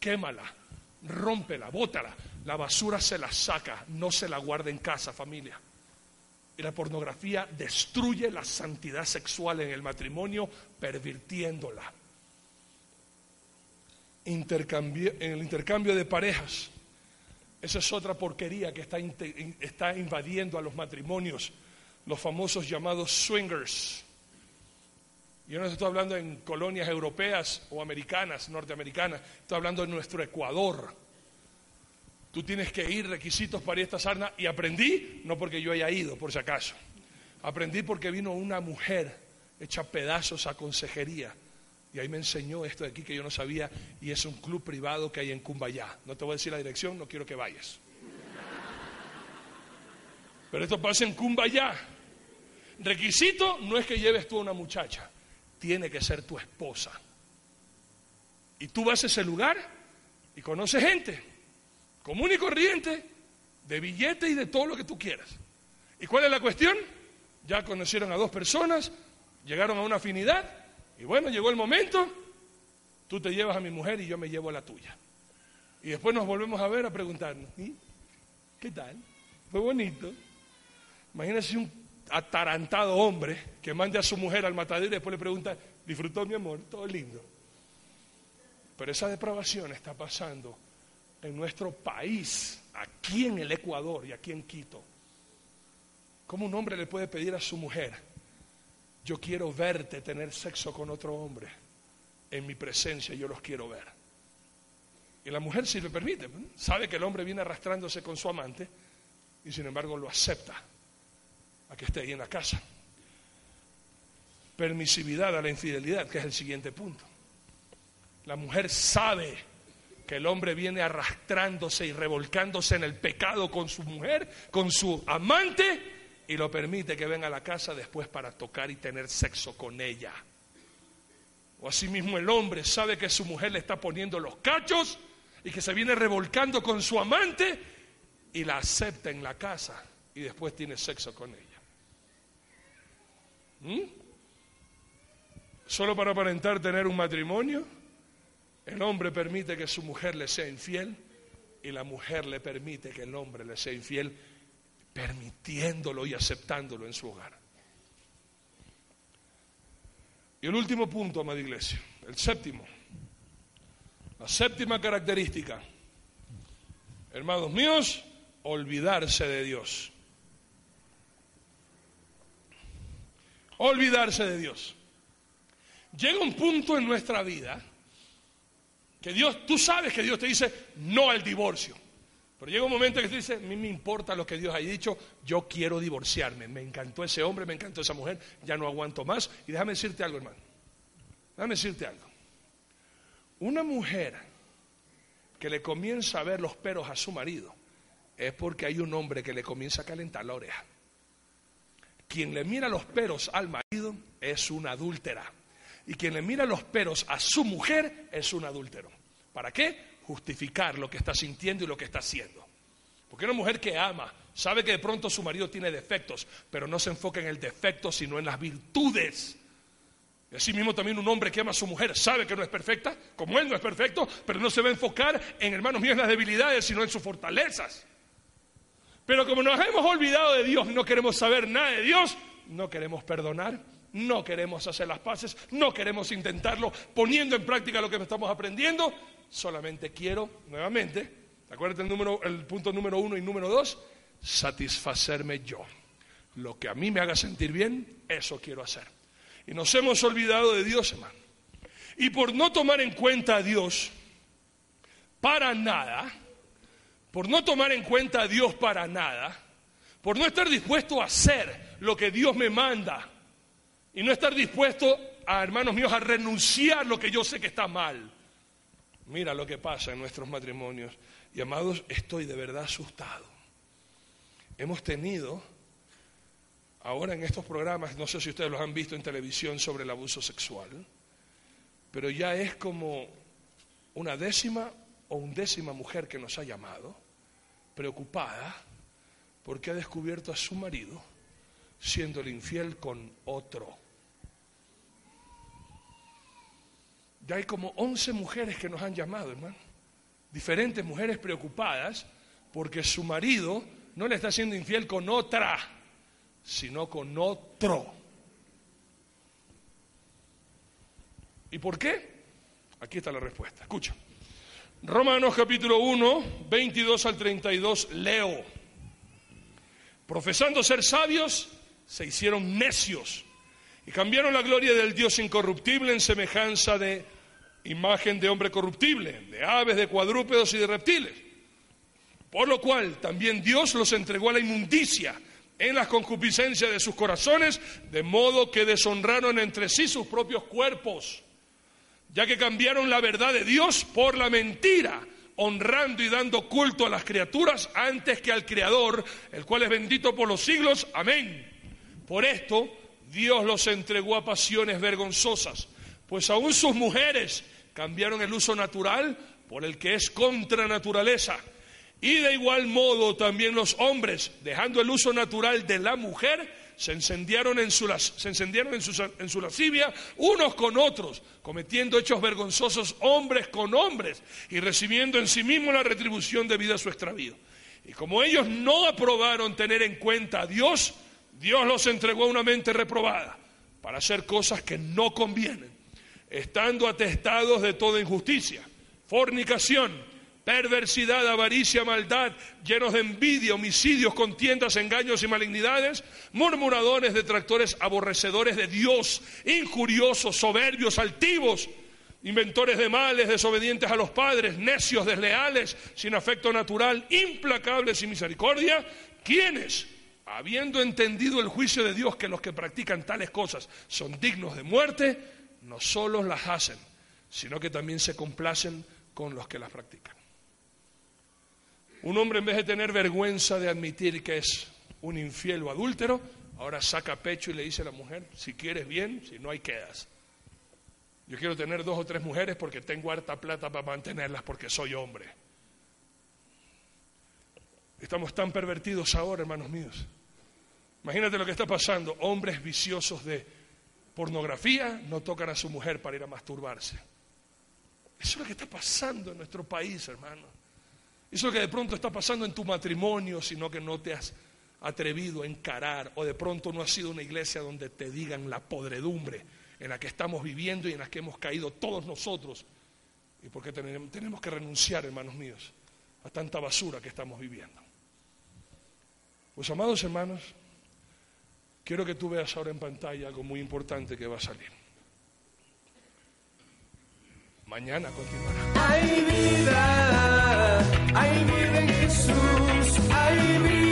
quémala rómpela, bótala. La basura se la saca, no se la guarda en casa, familia. Y la pornografía destruye la santidad sexual en el matrimonio, pervirtiéndola. en el intercambio de parejas, esa es otra porquería que está, está invadiendo a los matrimonios, los famosos llamados swingers. Yo no estoy hablando en colonias europeas o americanas, norteamericanas, estoy hablando en nuestro Ecuador. Tú tienes que ir requisitos para esta sarna y aprendí, no porque yo haya ido, por si acaso. Aprendí porque vino una mujer hecha pedazos a consejería y ahí me enseñó esto de aquí que yo no sabía y es un club privado que hay en Cumbayá. No te voy a decir la dirección, no quiero que vayas. Pero esto pasa en Cumbayá. Requisito no es que lleves tú a una muchacha tiene que ser tu esposa. Y tú vas a ese lugar y conoces gente común y corriente, de billete y de todo lo que tú quieras. ¿Y cuál es la cuestión? Ya conocieron a dos personas, llegaron a una afinidad y bueno, llegó el momento, tú te llevas a mi mujer y yo me llevo a la tuya. Y después nos volvemos a ver a preguntarnos, ¿y qué tal? Fue bonito. Imagínense un atarantado hombre que mande a su mujer al matadero y después le pregunta, ¿disfrutó mi amor? Todo lindo. Pero esa depravación está pasando en nuestro país, aquí en el Ecuador y aquí en Quito. ¿Cómo un hombre le puede pedir a su mujer, yo quiero verte tener sexo con otro hombre en mi presencia, yo los quiero ver? Y la mujer si le permite, sabe que el hombre viene arrastrándose con su amante y sin embargo lo acepta a que esté ahí en la casa. Permisividad a la infidelidad, que es el siguiente punto. La mujer sabe que el hombre viene arrastrándose y revolcándose en el pecado con su mujer, con su amante, y lo permite que venga a la casa después para tocar y tener sexo con ella. O asimismo el hombre sabe que su mujer le está poniendo los cachos y que se viene revolcando con su amante y la acepta en la casa y después tiene sexo con ella. ¿Mm? Solo para aparentar tener un matrimonio, el hombre permite que su mujer le sea infiel y la mujer le permite que el hombre le sea infiel, permitiéndolo y aceptándolo en su hogar. Y el último punto, amada iglesia, el séptimo, La séptima característica, hermanos míos, olvidarse de Dios. Olvidarse de Dios. Llega un punto en nuestra vida que Dios, tú sabes que Dios te dice no al divorcio. Pero llega un momento que te dice, a mí me importa lo que Dios haya dicho, yo quiero divorciarme. Me encantó ese hombre, me encantó esa mujer, ya no aguanto más. Y déjame decirte algo, hermano. Déjame decirte algo. Una mujer que le comienza a ver los peros a su marido es porque hay un hombre que le comienza a calentar la oreja. Quien le mira los peros al marido es una adúltera. Y quien le mira los peros a su mujer es un adúltero. ¿Para qué? Justificar lo que está sintiendo y lo que está haciendo. Porque una mujer que ama sabe que de pronto su marido tiene defectos, pero no se enfoca en el defecto, sino en las virtudes. Y así mismo también un hombre que ama a su mujer sabe que no es perfecta, como él no es perfecto, pero no se va a enfocar en, hermanos míos, en las debilidades, sino en sus fortalezas. Pero como nos hemos olvidado de Dios, no queremos saber nada de Dios, no queremos perdonar, no queremos hacer las paces, no queremos intentarlo poniendo en práctica lo que estamos aprendiendo, solamente quiero, nuevamente, ¿te acuerdas el, número, el punto número uno y número dos? Satisfacerme yo. Lo que a mí me haga sentir bien, eso quiero hacer. Y nos hemos olvidado de Dios, hermano. Y por no tomar en cuenta a Dios para nada, por no tomar en cuenta a Dios para nada, por no estar dispuesto a hacer lo que Dios me manda y no estar dispuesto hermanos míos, a renunciar lo que yo sé que está mal. Mira lo que pasa en nuestros matrimonios. Y amados, estoy de verdad asustado. Hemos tenido, ahora en estos programas, no sé si ustedes los han visto en televisión sobre el abuso sexual, pero ya es como una décima o undécima mujer que nos ha llamado preocupada porque ha descubierto a su marido siendo el infiel con otro. Ya hay como 11 mujeres que nos han llamado, hermano. Diferentes mujeres preocupadas porque su marido no le está siendo infiel con otra, sino con otro. ¿Y por qué? Aquí está la respuesta. Escucha. Romanos capítulo 1, 22 al 32, leo. Profesando ser sabios, se hicieron necios y cambiaron la gloria del Dios incorruptible en semejanza de imagen de hombre corruptible, de aves, de cuadrúpedos y de reptiles. Por lo cual también Dios los entregó a la inmundicia en las concupiscencias de sus corazones, de modo que deshonraron entre sí sus propios cuerpos ya que cambiaron la verdad de Dios por la mentira, honrando y dando culto a las criaturas antes que al Creador, el cual es bendito por los siglos. Amén. Por esto Dios los entregó a pasiones vergonzosas, pues aún sus mujeres cambiaron el uso natural por el que es contra naturaleza. Y de igual modo también los hombres, dejando el uso natural de la mujer, se encendieron en su, lascivia unos con otros, cometiendo hechos vergonzosos hombres con hombres y recibiendo en sí mismos la retribución debida a su extravío. Y como ellos no aprobaron tener en cuenta a Dios, Dios los entregó a una mente reprobada para hacer cosas que no convienen, estando atestados de toda injusticia, fornicación, perversidad, avaricia, maldad, llenos de envidia, homicidios, contiendas, engaños y malignidades, murmuradores, detractores, aborrecedores de Dios, injuriosos, soberbios, altivos, inventores de males, desobedientes a los padres, necios, desleales, sin afecto natural, implacables sin misericordia, quienes, habiendo entendido el juicio de Dios que los que practican tales cosas son dignos de muerte, no solo las hacen, sino que también se complacen con los que las practican. Un hombre en vez de tener vergüenza de admitir que es un infiel o adúltero, ahora saca pecho y le dice a la mujer, si quieres bien, si no hay quedas. Yo quiero tener dos o tres mujeres porque tengo harta plata para mantenerlas porque soy hombre. Estamos tan pervertidos ahora, hermanos míos. Imagínate lo que está pasando. Hombres viciosos de pornografía no tocan a su mujer para ir a masturbarse. Eso es lo que está pasando en nuestro país, hermano. Y eso que de pronto está pasando en tu matrimonio, sino que no te has atrevido a encarar o de pronto no has sido una iglesia donde te digan la podredumbre en la que estamos viviendo y en la que hemos caído todos nosotros. Y porque tenemos que renunciar, hermanos míos, a tanta basura que estamos viviendo. Pues amados hermanos, quiero que tú veas ahora en pantalla algo muy importante que va a salir. Mañana continuará. Hay vida, hay vida en Jesús, hay vida.